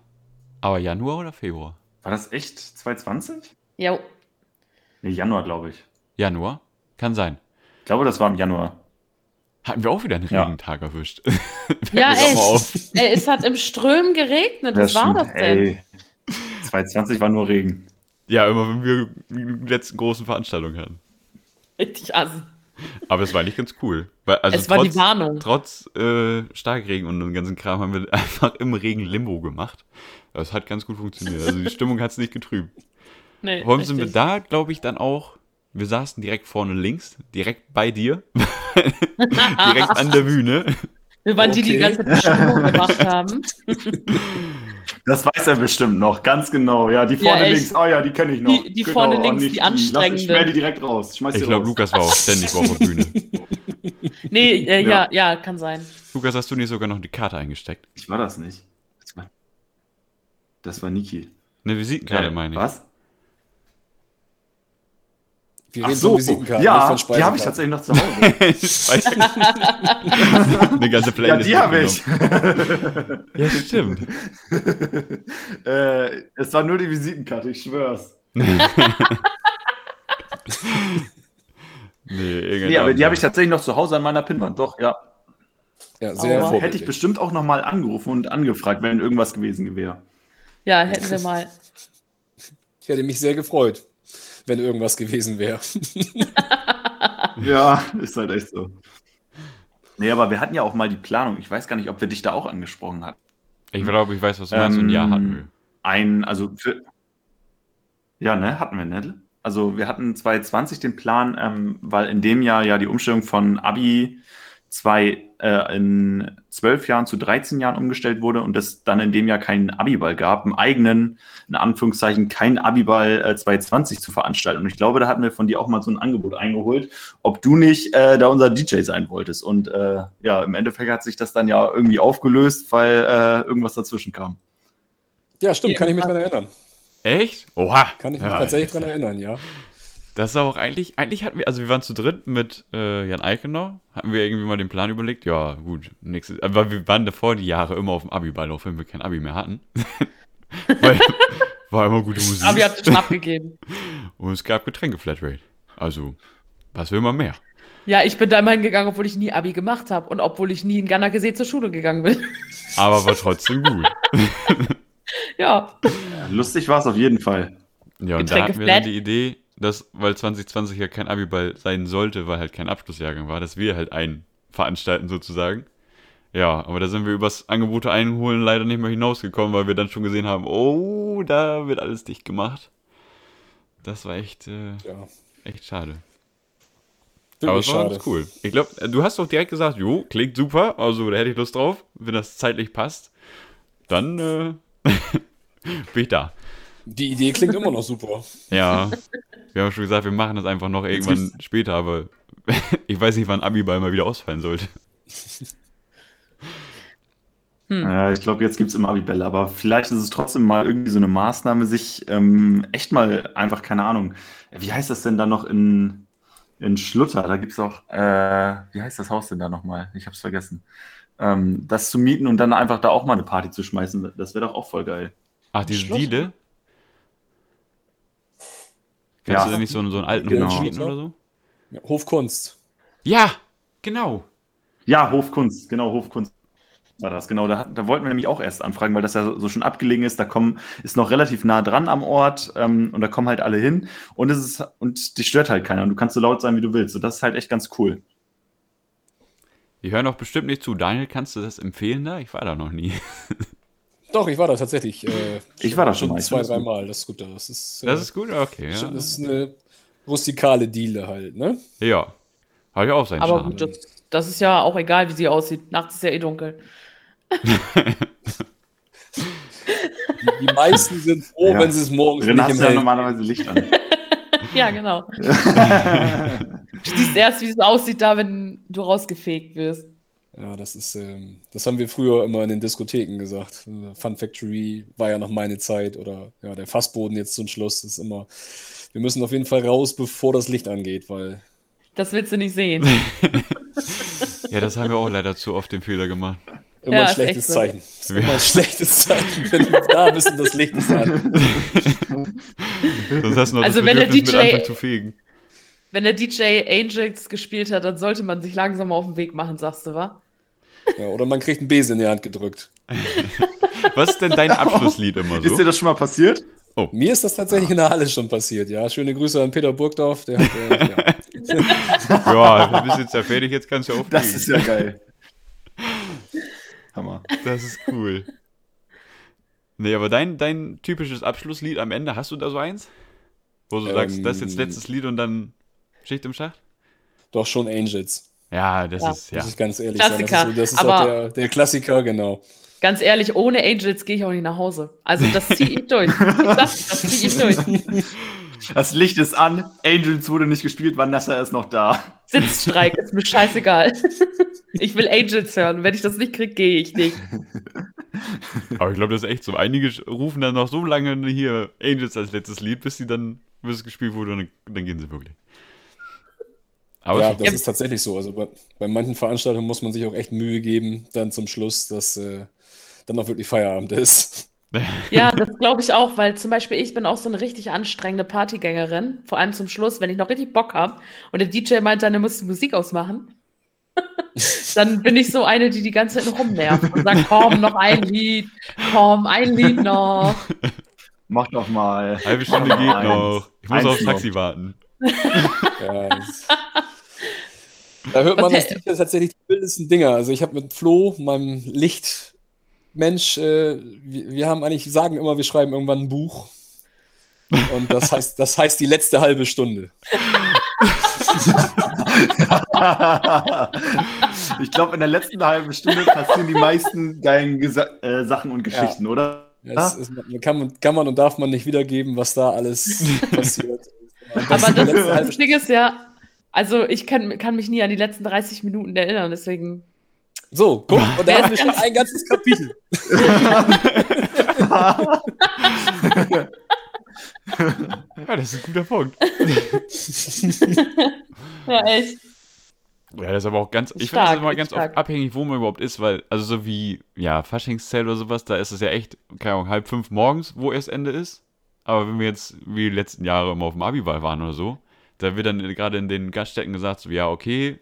Aber Januar oder Februar? War das echt 2020? Ja, Nee, Januar, glaube ich. Januar? Kann sein. Ich glaube, das war im Januar. Hatten wir auch wieder einen Ja. Regentag erwischt. ja doch ey, es hat im Strömen geregnet. Was war das denn? Ey, 2020 war nur Regen. ja, immer wenn wir die letzten großen Veranstaltungen hatten. Richtig assi. Aber es war eigentlich ganz cool. Weil, also Es war die Warnung. Trotz äh, Starkregen und dem ganzen Kram haben wir einfach im Regen Limbo gemacht. Das hat ganz gut funktioniert. Also die Stimmung hat es nicht getrübt. Nee, allem sind wir da, glaube ich, dann auch. Wir saßen direkt vorne links, direkt bei dir, direkt an der Bühne. Wir waren die, die die Okay. ganze Zeit Stimmung gemacht haben. Das weiß er bestimmt noch, ganz genau. Ja, die Ja, vorne echt. links, oh ja, die kenne ich noch. Die- die vorne links, die Lass, ich anstrengende. sperr die direkt raus. Ich die glaube. Lukas war auch ständig auf der Bühne. Nee, äh, ja. Ja. ja, kann sein. Lukas, hast du nicht sogar noch die Karte eingesteckt? Ich war das nicht. Das war, das war Niki. Eine Visitenkarte, Äh, meine ich. Was? Wir Ach reden so, von Visitenkarten, ja, nicht von die habe ich tatsächlich noch zu Hause. Eine ganze ja, Playlist. die habe ich. Ja, stimmt. äh, es war nur die Visitenkarte, ich schwör's. Nee, Nee, aber die habe ich tatsächlich noch zu Hause an meiner Pinnwand. Doch, ja. Ja, sehr Aber-. Hätte ich bestimmt auch noch mal angerufen und angefragt, wenn irgendwas gewesen wäre. Ja, hätten wir mal. Ich hätte mich sehr gefreut, wenn irgendwas gewesen wäre. Ja, ist halt echt so. Nee, aber wir hatten ja auch mal die Planung. Ich weiß gar nicht, ob wir dich da auch angesprochen hatten. Ich glaube, ich weiß, was du meinst. Und ja, Ähm, hatten wir. Ein, also für. Ja, ne, hatten wir, ne? Also wir hatten 2020 den Plan, ähm, weil in dem Jahr ja die Umstellung von Abi 2 äh, in 12 Jahren zu 13 Jahren umgestellt wurde und es dann in dem Jahr keinen Abiball gab, einen eigenen, in Anführungszeichen, keinen Abiball äh, 2020 zu veranstalten. Und ich glaube, da hatten wir von dir auch mal so ein Angebot eingeholt, ob du nicht äh, da unser DJ sein wolltest. Und äh, ja, im Endeffekt hat sich das dann ja irgendwie aufgelöst, weil äh, irgendwas dazwischen kam. Ja, stimmt, kann ich mich dran erinnern. Echt? Oha. Kann ich mich Ja, tatsächlich dran erinnern, ja. Das ist auch eigentlich, eigentlich hatten wir, also wir waren zu dritt mit äh, Jan Eichenau, hatten wir irgendwie mal den Plan überlegt, ja gut, nächstes, aber wir waren davor die Jahre immer auf dem Abi-Ball, auch wenn wir kein Abi mehr hatten. Weil war immer gute Musik Aber ihr habt schon abgegeben. und es gab Getränke-Flatrate. Also, was will man mehr? Ja, ich bin da immer hingegangen, obwohl ich nie Abi gemacht habe und obwohl ich nie in Ghana-Gesee zur Schule gegangen bin. Aber war trotzdem gut. ja. Lustig war es auf jeden Fall. Ja, und da Getränke hatten wir dann flat. die Idee, dass, weil 2020 ja kein Abiball sein sollte, weil halt kein Abschlussjahrgang war, dass wir halt einen veranstalten sozusagen. Ja, aber da sind wir übers Angebote einholen leider nicht mehr hinausgekommen, weil wir dann schon gesehen haben, oh, da wird alles dicht gemacht. Das war echt, äh, ja. echt schade. Aber Wirklich es war schade. cool. Ich glaube, du hast doch direkt gesagt, jo, klingt super, also da hätte ich Lust drauf, wenn das zeitlich passt. Dann äh, bin ich da. Die Idee klingt immer noch super. Ja, wir haben schon gesagt, wir machen das einfach noch irgendwann später, aber ich weiß nicht, wann Abiball mal wieder ausfallen sollte. Ja, ich glaube, jetzt gibt es immer Abibälle, aber vielleicht ist es trotzdem mal irgendwie so eine Maßnahme, sich ähm, echt mal einfach, keine Ahnung, wie heißt das denn da noch in, in Schlutter? Da gibt es auch, äh, wie heißt das Haus denn da nochmal? Ich habe es vergessen. Ähm, das zu mieten und dann einfach da auch mal eine Party zu schmeißen, das wäre doch auch voll geil. Ach, diese? Diele? Kannst Ja. du da nicht so, einen- so einen alten Genau. Hof oder so? Ja, Hofkunst. Ja, genau. Ja, Hofkunst, genau, Hofkunst war das, genau. Da, da, wollten wir nämlich auch erst anfragen, weil das ja so schon abgelegen ist. Da kommen, ist noch relativ nah dran am Ort ähm, und da kommen halt alle hin und es ist, und dich stört halt keiner und du kannst so laut sein, wie du willst. Und das ist halt echt ganz cool. Die hören doch bestimmt nicht zu. Daniel, kannst du das empfehlen da? Ich war da noch nie. Doch, ich war da tatsächlich. Äh, ich war da schon mal. Zwei, dreimal. Das ist gut. Das ist, äh, das ist gut, okay. Ja. Das ist eine rustikale Diele halt, ne? Ja. Habe ich auch sein Aber gut, das, das, ist ja auch egal, wie sie aussieht. Nachts ist ja eh dunkel. die, die, meisten sind froh, ja. wenn sie es morgens Dann nicht hast ja normalerweise Licht an. ja, genau. du siehst erst, wie es aussieht, da, wenn du rausgefegt wirst. Ja, das ist, ähm, das haben wir früher immer in den Diskotheken gesagt. Fun Factory war ja noch meine Zeit oder ja, der Fassboden jetzt zum Schluss ist immer. Wir müssen auf jeden Fall raus, bevor das Licht angeht, weil. Das willst du nicht sehen. ja, das haben wir auch leider zu oft den Fehler gemacht. Immer ja, ein schlechtes Zeichen. So. Immer ein schlechtes Zeichen, wenn wir da wissen, das Licht ist an. Sonst hast du noch also das wenn der DJ, zu fegen. Wenn der DJ Angels gespielt hat, dann sollte man sich langsam auf den Weg machen, sagst du, wa? Ja, oder man kriegt einen Besen in die Hand gedrückt. Was ist denn dein Abschlusslied immer so? Ist dir das schon mal passiert? Oh. Mir ist das tatsächlich in der Halle schon passiert, ja. Schöne Grüße an Peter Burgdorf. Der hat, äh, ja. ja, du bist jetzt ja fertig, jetzt kannst du auflegen. Das ist ja geil. Hammer. Das ist cool. Nee, aber dein, dein typisches Abschlusslied am Ende, hast du da so eins? Wo du ähm, sagst, das ist jetzt letztes Lied und dann Schicht im Schacht? Doch schon Angels. Ja, das ja. ist, ja. Muss ich ganz ehrlich Klassiker. sagen. Das ist, das ist auch der, der, Klassiker, genau. Ganz ehrlich, ohne Angels gehe ich auch nicht nach Hause. Also das ziehe ich durch. das, das ziehe ich durch. Das Licht ist an, Angels wurde nicht gespielt, Vanessa ist noch da. Sitzstreik, ist mir scheißegal. Ich will Angels hören. Wenn ich das nicht kriege, gehe ich nicht. Aber ich glaube, das ist echt so. Einige rufen dann noch so lange hier Angels als letztes Lied, bis sie dann, bis es gespielt wurde, und dann, dann gehen sie wirklich. Aber ja, das ja. ist tatsächlich so. Also bei, bei, manchen Veranstaltungen muss man sich auch echt Mühe geben, dann zum Schluss, dass äh, dann auch wirklich Feierabend ist. Ja, das glaube ich auch, weil zum Beispiel ich bin auch so eine richtig anstrengende Partygängerin, vor allem zum Schluss, wenn ich noch richtig Bock habe und der DJ meint dann, er muss die Musik ausmachen, dann bin ich so eine, die die ganze Zeit rumnervt und sagt, komm, noch ein Lied, komm, ein Lied noch. Mach doch mal. Halbe Stunde geht noch. Ich muss aufs Taxi warten. Ja, da hört man okay. das tatsächlich die wildesten Dinger. Also ich habe mit Flo, meinem Lichtmensch, äh, wir, wir, haben eigentlich, sagen immer, wir schreiben irgendwann ein Buch. Und das heißt, das heißt die letzte halbe Stunde. ich glaube, in der letzten halben Stunde passieren die meisten geilen Gesa äh, Sachen und Geschichten, ja. oder? Ja, ist, kann, kann, man und darf man nicht wiedergeben, was da alles passiert. Aber das, das Ding ist ja, also ich kann, kann mich nie an die letzten 30 Minuten erinnern, deswegen. So, guck, und da haben wir schon ein ganzes Kapitel. ja, das ist ein guter Punkt. ja, echt. Ja, das ist aber auch ganz, ich finde das immer ganz oft abhängig, wo man überhaupt ist, weil, also so wie, ja, Faschingszelt oder sowas, da ist es ja echt, keine Ahnung, halb fünf morgens, wo erst Ende ist. Aber wenn wir jetzt wie die letzten Jahre immer auf dem Abiball waren oder so, da wird dann gerade in den Gaststätten gesagt, so, ja, okay,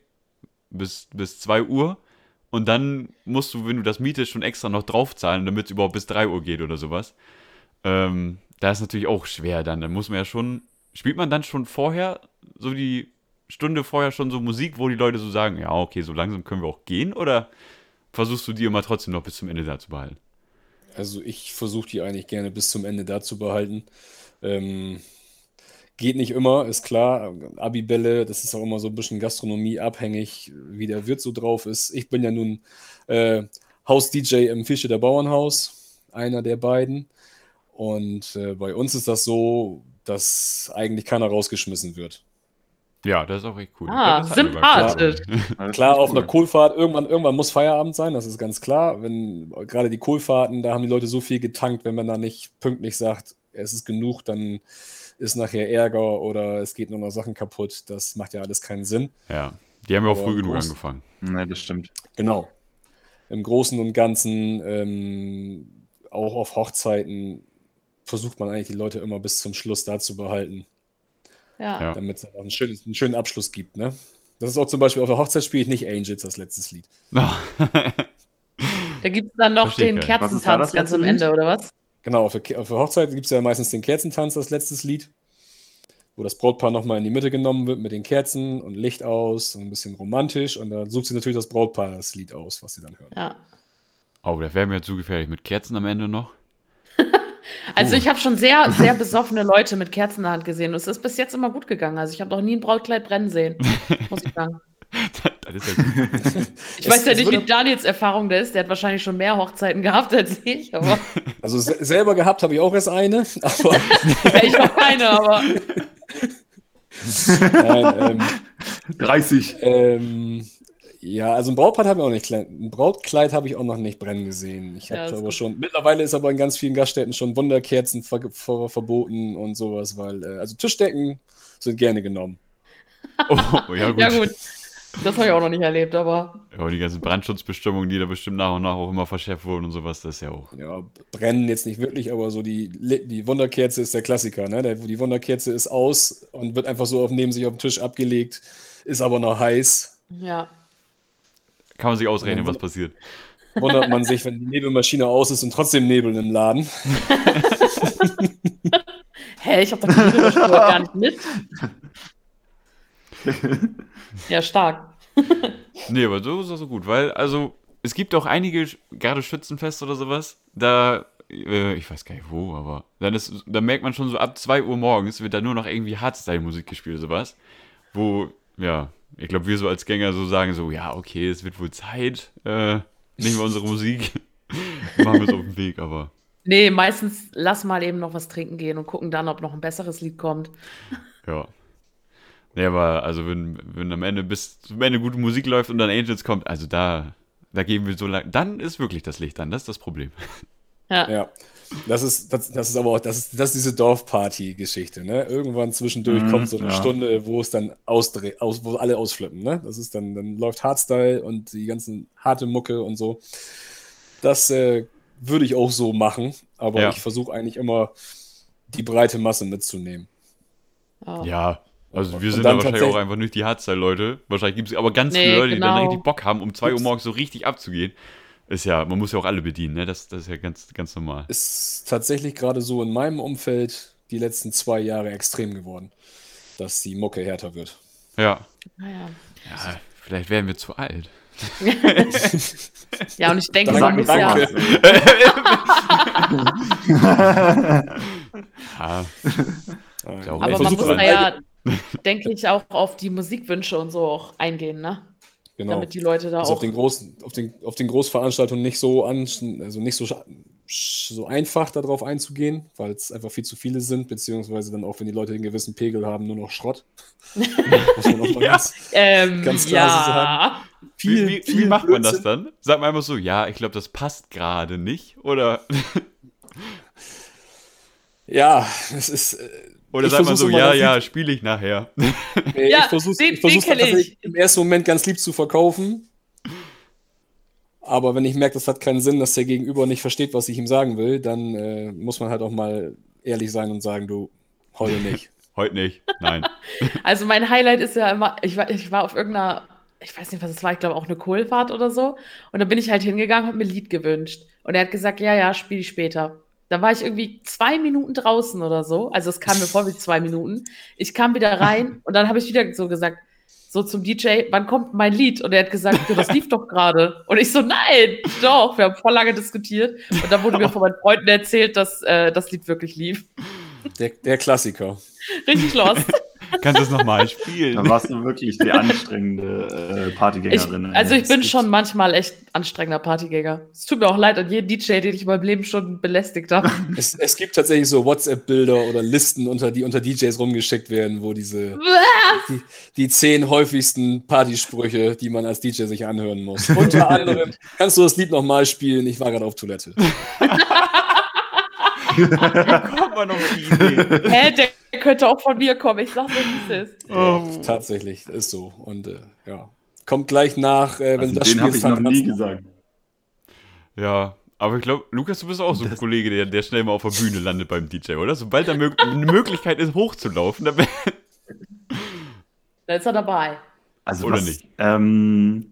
bis, bis 2 Uhr. Und dann musst du, wenn du das mietest, schon extra noch draufzahlen, damit es überhaupt bis 3 Uhr geht oder sowas. Ähm, da ist natürlich auch schwer dann. Da muss man ja schon. Spielt man dann schon vorher, so die Stunde vorher schon so Musik, wo die Leute so sagen, ja, okay, so langsam können wir auch gehen? Oder versuchst du die immer trotzdem noch bis zum Ende da zu behalten? Also ich versuche die eigentlich gerne bis zum Ende da zu behalten. Ähm, Geht nicht immer, ist klar. Abibälle, das ist auch immer so ein bisschen Gastronomie abhängig, wie der Wirt so drauf ist. Ich bin ja nun äh, Haus-DJ im Fische der Bauernhaus, einer der beiden. Und äh, bei uns ist das so, dass eigentlich keiner rausgeschmissen wird. Ja, das ist auch echt cool. Ah, sympathisch. Klar, klar auf einer Kohlfahrt, irgendwann, irgendwann muss Feierabend sein, das ist ganz klar. Wenn gerade die Kohlfahrten, da haben die Leute so viel getankt, wenn man da nicht pünktlich sagt, es ist genug, dann ist nachher Ärger oder es geht nur noch Sachen kaputt. Das macht ja alles keinen Sinn. Ja, die haben ja auch früh genug groß, angefangen. Ne, das stimmt. Genau. Im Großen und Ganzen, ähm, auch auf Hochzeiten, versucht man eigentlich die Leute immer bis zum Schluss da zu behalten. Ja. Damit es einen schönen, einen schönen Abschluss gibt, ne? Das ist auch zum Beispiel auf der Hochzeit spiele ich nicht Angels als letztes Lied. Da gibt es dann noch Verstehe den Kerzentanz das ganz am Ende, oder was? Genau, auf der, auf der Hochzeit gibt es ja meistens den Kerzentanz als letztes Lied, wo das Brautpaar nochmal in die Mitte genommen wird mit den Kerzen und Licht aus und ein bisschen romantisch. Und da sucht sie natürlich das Brautpaar das Lied aus, was sie dann hören. Ja. Oh, das wäre mir zu gefährlich. Mit Kerzen am Ende noch? Also ich habe schon sehr, sehr besoffene Leute mit Kerzen in der Hand gesehen. Und es ist bis jetzt immer gut gegangen. Also ich habe noch nie ein Brautkleid brennen sehen, muss ich sagen. das ist ja gut. Ich Es- weiß ja nicht, wie Daniels Erfahrung der ist. Der hat wahrscheinlich schon mehr Hochzeiten gehabt als ich, aber Also se selber gehabt habe ich auch erst eine, aber ja, ich noch keine, aber nein, 30. ähm, ähm, ja, also ein Brautpaar habe ich auch nicht, ein Brautkleid habe ich auch noch nicht brennen gesehen. Ich Ja, habe ist aber gut. schon, mittlerweile ist aber in ganz vielen Gaststätten schon Wunderkerzen ver ver verboten und sowas, weil, äh, also Tischdecken sind gerne genommen. Oh, ja, gut. ja gut. Das habe ich auch noch nicht erlebt, aber Ja, und die ganzen Brandschutzbestimmungen, die da bestimmt nach und nach auch immer verschärft wurden und sowas, das ist ja auch. Ja, brennen jetzt nicht wirklich, aber so die, die Wunderkerze ist der Klassiker, ne? Der, die Wunderkerze ist aus und wird einfach so auf, neben sich auf den Tisch abgelegt, ist aber noch heiß. ja. Kann man sich ausrechnen, was passiert. Wundert man sich, wenn die Nebelmaschine aus ist und trotzdem Nebel im Laden. Hä, ich habe doch die Nebelmaschine gar nicht mit. Ja, stark. Nee, aber so ist das so gut, weil, also, es gibt auch einige, gerade Schützenfest oder sowas, da, äh, ich weiß gar nicht wo, aber dann ist, da merkt man schon so ab 2 Uhr morgens wird da nur noch irgendwie Hardstyle-Musik gespielt oder sowas, wo, ja, ich glaube, wir so als Gänger so sagen so, ja, okay, es wird wohl Zeit, äh, nicht mehr unsere Musik, machen wir es auf den Weg, aber, Nee, meistens lass mal eben noch was trinken gehen und gucken dann, ob noch ein besseres Lied kommt. ja. Nee, aber, also, wenn, wenn am Ende bis zum Ende gute Musik läuft und dann Angels kommt, also da, da geben wir so lange, dann ist wirklich das Licht an, das ist das Problem. Ja. Ja. Das ist, das, das ist aber auch, das ist, das ist diese Dorfparty-Geschichte, ne? Irgendwann zwischendurch Mhm, kommt so eine ja. Stunde, wo es dann ausdreht, aus, wo alle ausflippen, ne? Das ist dann, dann läuft Hardstyle und die ganzen harte Mucke und so. Das äh, würde ich auch so machen, aber Ja. ich versuche eigentlich immer die breite Masse mitzunehmen. Ja. Ja, also wir sind dann da wahrscheinlich auch einfach nicht die Hardstyle-Leute. Wahrscheinlich gibt es aber ganz Nee, viele Leute, die dann genau. richtig Bock haben, um 2 Uhr morgens so richtig abzugehen. Ist ja, man muss ja auch alle bedienen, ne? Das, das ist ja ganz, ganz normal. Ist tatsächlich gerade so in meinem Umfeld die letzten zwei Jahre extrem geworden, dass die Mucke härter wird. Ja. Naja. Ja, vielleicht werden wir zu alt. ja, und ich denke, Danke, man muss danke. ja. Ja, glaube, Aber man muss ja, denke ich, auch auf die Musikwünsche und so auch eingehen, ne? Genau. Damit die Leute da Also auf auch. den großen, auf den, auf den Großveranstaltungen nicht so an, also nicht so, so einfach darauf einzugehen, weil es einfach viel zu viele sind, beziehungsweise dann auch, wenn die Leute einen gewissen Pegel haben, nur noch Schrott. Muss man auch mal Ja. ganz, Ähm, ganz klar so ja. wie, wie, wie viel macht man das dann? Sagt man einfach so, ja, ich glaube, das passt gerade nicht. Oder, Ja, es ist. äh, oder Ich sagt man so, ja, ja, spiele ich nachher. äh, Ja, ich versuche den- ich versuch's den ich. tatsächlich im ersten Moment ganz lieb zu verkaufen. Aber wenn ich merke, das hat keinen Sinn, dass der Gegenüber nicht versteht, was ich ihm sagen will, dann äh, muss man halt auch mal ehrlich sein und sagen, du, heute nicht. Heute nicht. Nein. Also mein Highlight ist ja immer, ich war, ich war auf irgendeiner, ich weiß nicht, was es war, ich glaube auch eine Kohlfahrt oder so. Und dann bin ich halt hingegangen, habe mir ein Lied gewünscht. Und er hat gesagt, ja, ja, spiel ich später. Da war ich irgendwie zwei Minuten draußen oder so. Also es kam mir vor wie zwei Minuten. Ich kam wieder rein und dann habe ich wieder so gesagt, so zum DJ, wann kommt mein Lied? Und er hat gesagt, das lief doch gerade. Und ich so, nein, doch. Wir haben voll lange diskutiert. Und dann wurde mir von meinen Freunden erzählt, dass äh, das Lied wirklich lief. Der, der Klassiker. Richtig lost. Kannst du es nochmal spielen? Da warst du wirklich die anstrengende äh, Ich, Partygängerin. also ich bin schon manchmal echt anstrengender Partygänger. Es tut mir auch leid an jeden DJ, den ich in meinem Leben schon belästigt habe. Es, es gibt tatsächlich so WhatsApp-Bilder oder Listen, unter, die unter DJs rumgeschickt werden, wo diese die, die zehn häufigsten Partysprüche, die man als DJ sich anhören muss. Unter anderem, kannst du das Lied nochmal spielen? Ich war gerade auf Toilette. Kommt man auf die Idee. Hä, der könnte auch von mir kommen. Ich sag's dir, wie es ist. Oh. Ja, tatsächlich, ist so. Und äh, ja, kommt gleich nach, äh, wenn also du das den habe ich spielst, noch nie gesagt. Ja, aber ich glaube, Lukas, du bist auch so ein Kollege, der, der schnell mal auf der Bühne landet beim DJ, oder? Sobald da eine Möglichkeit ist, hochzulaufen, dann Da ist er dabei. Also Oder was, nicht? Ähm,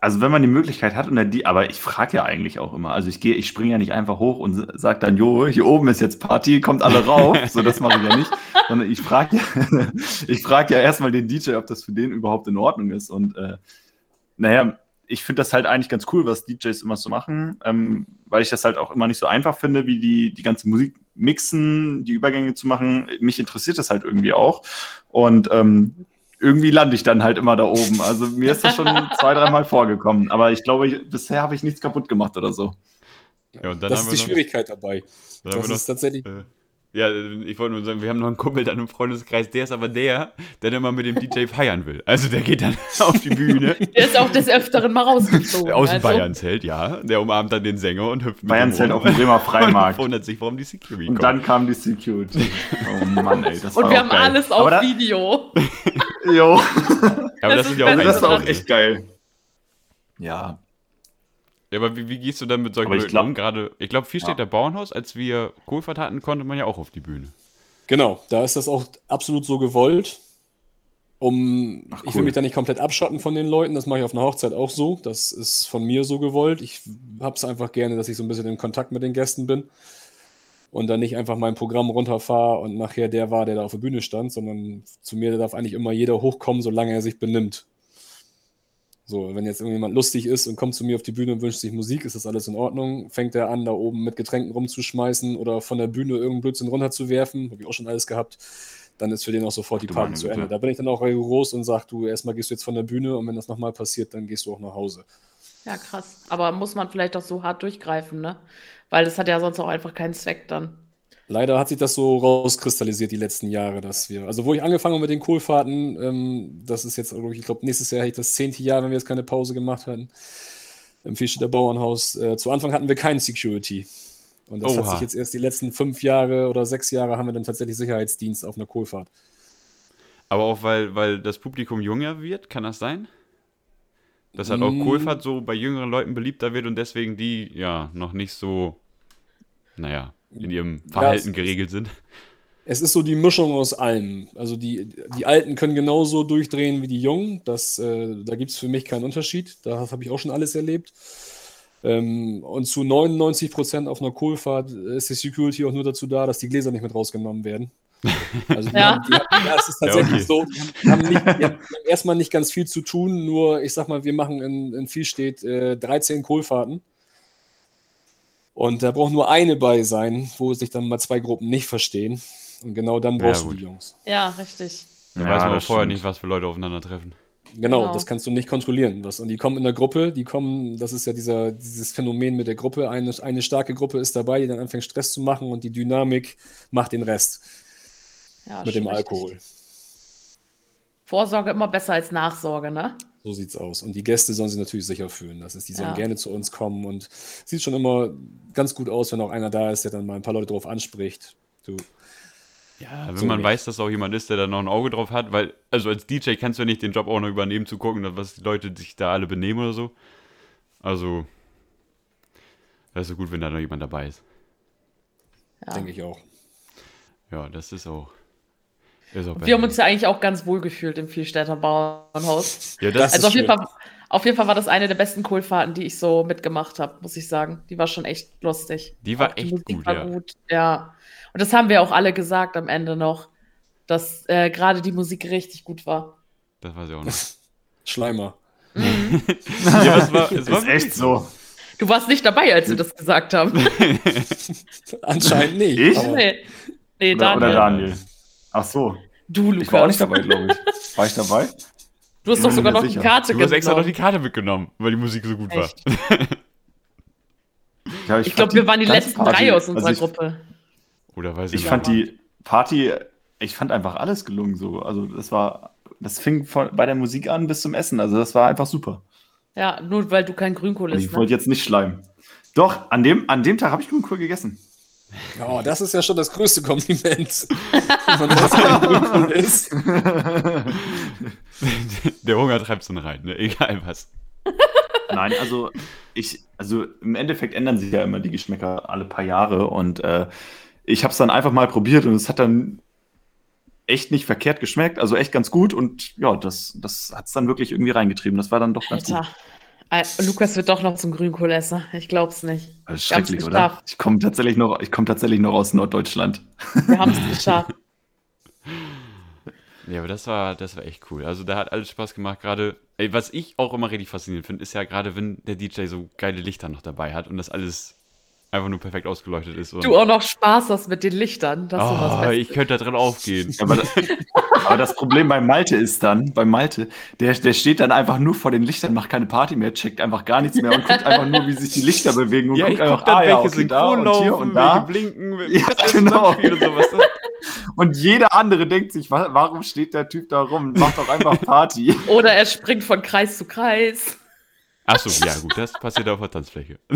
also wenn man die Möglichkeit hat und dann die, aber ich frage ja eigentlich auch immer. Also ich gehe, ich springe ja nicht einfach hoch und sage dann, jo, hier oben ist jetzt Party, kommt alle rauf. so, das mache ich ja nicht. Sondern ich frage ja, ich frage ja erstmal den DJ, ob das für den überhaupt in Ordnung ist. Und äh, naja, ich finde das halt eigentlich ganz cool, was DJs immer so machen, ähm, weil ich das halt auch immer nicht so einfach finde, wie die, die ganze Musik mixen, die Übergänge zu machen. Mich interessiert das halt irgendwie auch. Und ähm, irgendwie lande ich dann halt immer da oben. Also mir ist das schon zwei, dreimal vorgekommen. Aber ich glaube, ich, bisher habe ich nichts kaputt gemacht oder so. Ja, und dann das haben ist wir die noch- Schwierigkeit dabei. Dann haben Das wir ist tatsächlich. noch, äh, ja, ich wollte nur sagen, wir haben noch einen Kumpel dann im Freundeskreis, der ist aber der, der dann mal mit dem DJ feiern will. Also der geht dann auf die Bühne. Der ist auch des Öfteren mal rausgeflogen. Aus dem also. Bayern-Zelt, ja. Der umarmt dann den Sänger und hüpft Bayern-Zelt auf dem Bremer Und Freimarkt. wundert sich, warum die Security Und kommt. dann kam die Security. Oh Mann, ey. Das war Und wir auch haben geil. alles auf Aber da, Video. Jo. aber das das, ist ja auch. Das war auch echt geil. Ja. Ja, aber wie, wie gehst du dann mit solchen Aber ich Leuten glaub- um? Gerade, ich glaube, viel steht der Bauernhaus, als wir Kohlfahrt hatten, konnte man ja auch auf die Bühne. Genau, da ist das auch absolut so gewollt. Um, Ach, Ich will cool. mich da nicht komplett abschotten von den Leuten. Das mache ich auf einer Hochzeit auch so. Das ist von mir so gewollt. Ich habe es einfach gerne, dass ich so ein bisschen in Kontakt mit den Gästen bin und dann nicht einfach mein Programm runterfahre und nachher der war, der da auf der Bühne stand, sondern zu mir darf eigentlich immer jeder hochkommen, solange er sich benimmt. So, wenn jetzt irgendjemand lustig ist und kommt zu mir auf die Bühne und wünscht sich Musik, ist das alles in Ordnung. Fängt er an, da oben mit Getränken rumzuschmeißen oder von der Bühne irgendeinen Blödsinn runterzuwerfen, habe ich auch schon alles gehabt, dann ist für den auch sofort die Party zu. Ende. Da bin ich dann auch rigoros und sage, du, erstmal gehst du jetzt von der Bühne und wenn das nochmal passiert, dann gehst du auch nach Hause. Ja, krass. Aber muss man vielleicht auch so hart durchgreifen, ne? Weil das hat ja sonst auch einfach keinen Zweck dann. Leider hat sich das so rauskristallisiert die letzten Jahre, dass wir, also wo ich angefangen habe mit den Kohlfahrten, ähm, das ist jetzt, ich glaube, nächstes Jahr hätte ich das zehnte Jahr, wenn wir jetzt keine Pause gemacht hatten, im Vierstädter Bauernhaus. Äh, zu Anfang hatten wir keinen Security. Und das hat Oha. sich jetzt erst die letzten fünf Jahre oder sechs Jahre haben wir dann tatsächlich Sicherheitsdienst auf einer Kohlfahrt. Aber auch weil, weil das Publikum jünger wird, kann das sein? Dass halt auch Mm. Kohlfahrt so bei jüngeren Leuten beliebter wird und deswegen die ja noch nicht so, naja, in ihrem Verhalten es- geregelt sind. Es ist so die Mischung aus allem. Also die, die Alten können genauso durchdrehen wie die Jungen. Das, äh, da gibt es für mich keinen Unterschied. Da habe ich auch schon alles erlebt. Ähm, und zu 99 Prozent auf einer Kohlfahrt ist die Security auch nur dazu da, dass die Gläser nicht mit rausgenommen werden. Also die Ja. haben, die haben, ja, es ist tatsächlich okay. so. Die haben, nicht, die haben erstmal nicht ganz viel zu tun, nur ich sag mal, wir machen in, in Viehstedt äh, 13 Kohlfahrten. Und da braucht nur eine bei sein, wo sich dann mal zwei Gruppen nicht verstehen. Und genau dann brauchst Ja, du die Jungs. Ja, richtig. Da Ja, weiß man auch das vorher stimmt. nicht, was für Leute aufeinandertreffen. Genau, Genau. das kannst du nicht kontrollieren. Was. Und die kommen in der Gruppe, die kommen, das ist ja dieser, dieses Phänomen mit der Gruppe. Eine, eine starke Gruppe ist dabei, die dann anfängt Stress zu machen und die Dynamik macht den Rest Ja, mit dem richtig. Alkohol. Vorsorge immer besser als Nachsorge, ne? So sieht's aus. Und die Gäste sollen sich natürlich sicher fühlen. Das ist, die sollen Ja. gerne zu uns kommen und sieht schon immer ganz gut aus, wenn auch einer da ist, der dann mal ein paar Leute drauf anspricht. Du, Ja, wenn So man nicht. weiß, dass auch jemand ist, der da noch ein Auge drauf hat, weil, also als DJ kannst du ja nicht den Job auch noch übernehmen, zu gucken, was die Leute sich da alle benehmen oder so. Also, das ist so gut, wenn da noch jemand dabei ist. Ja. denke ich auch. Ja, das ist auch. Ist auch Wir haben uns ja eigentlich auch ganz wohl gefühlt im Vierstädter Bauernhaus. ja, Das Also auf jeden. Fall, auf jeden Fall war das eine der besten Kohlfahrten, die ich so mitgemacht habe, muss ich sagen. Die war schon echt lustig. Die war Auch echt Musik gut, war ja. gut, ja. Und das haben wir auch alle gesagt am Ende noch, dass äh, gerade die Musik richtig gut war. das weiß ich auch noch. Schleimer. ja, das war, es war Ist echt so. Du warst nicht dabei, als wir das gesagt haben. Anscheinend nicht. Ich? nee, nee Oder, Daniel. oder Daniel. Ach so. Du, Lukas. Ich war auch nicht dabei, glaube ich. War ich dabei? Du hast doch sogar noch die. Karte Du hast extra noch die genommen. Karte mitgenommen, weil die Musik so gut Echt? war. Ja, Ich fand glaube, wir waren die letzten Party- drei aus unserer also ich, Gruppe. Oder weiß ich, Ich fand die Party, ich fand einfach alles gelungen so. Also das war, das fing von, bei der Musik an bis zum Essen. Also das war einfach super. Ja, nur weil du kein Grünkohl isst. ich Ne? wollte jetzt nicht schleimen. Doch, an dem, an dem Tag habe ich Grünkohl gegessen. Ja, das ist ja schon das größte Kompliment. Wenn man das kein Grünkohl ist. Der Hunger treibt so rein, ne? egal was. Nein, also ich, also im Endeffekt ändern sich ja immer die Geschmäcker alle paar Jahre und äh, ich habe es dann einfach mal probiert und es hat dann echt nicht verkehrt geschmeckt, also echt ganz gut und ja, das, das hat es dann wirklich irgendwie reingetrieben. Das war dann doch ganz Alter. Äh, Lukas wird doch noch zum Grünkohlesser. Ich glaub's nicht. gut. Das haben's schrecklich, oder? Ich komme tatsächlich noch, ich komme tatsächlich noch aus Norddeutschland. Wir haben es geschafft. Ja, aber das war, das war echt cool. Also da hat alles Spaß gemacht. Gerade, was ich auch immer richtig faszinierend finde, ist ja gerade, wenn der DJ so geile Lichter noch dabei hat und das alles einfach nur perfekt ausgeleuchtet ist. Und, Du auch noch Spaß hast mit den Lichtern. Das oh, ich könnte da drin aufgehen. Aber das, aber das Problem bei Malte ist dann, bei Malte, der, der steht dann einfach nur vor den Lichtern, macht keine Party mehr, checkt einfach gar nichts mehr und guckt einfach nur, wie sich die Lichter bewegen und Ja, ich guckt guck einfach, dann, ah, ja, welche okay, da synchron und hier laufen, und da. welche blinken, Ja, genau. Und sowas. Und jeder andere denkt sich, wa- warum steht der Typ da rum? Macht doch einfach Party. Oder er springt von Kreis zu Kreis. Achso, ja gut, das passiert auf der Tanzfläche.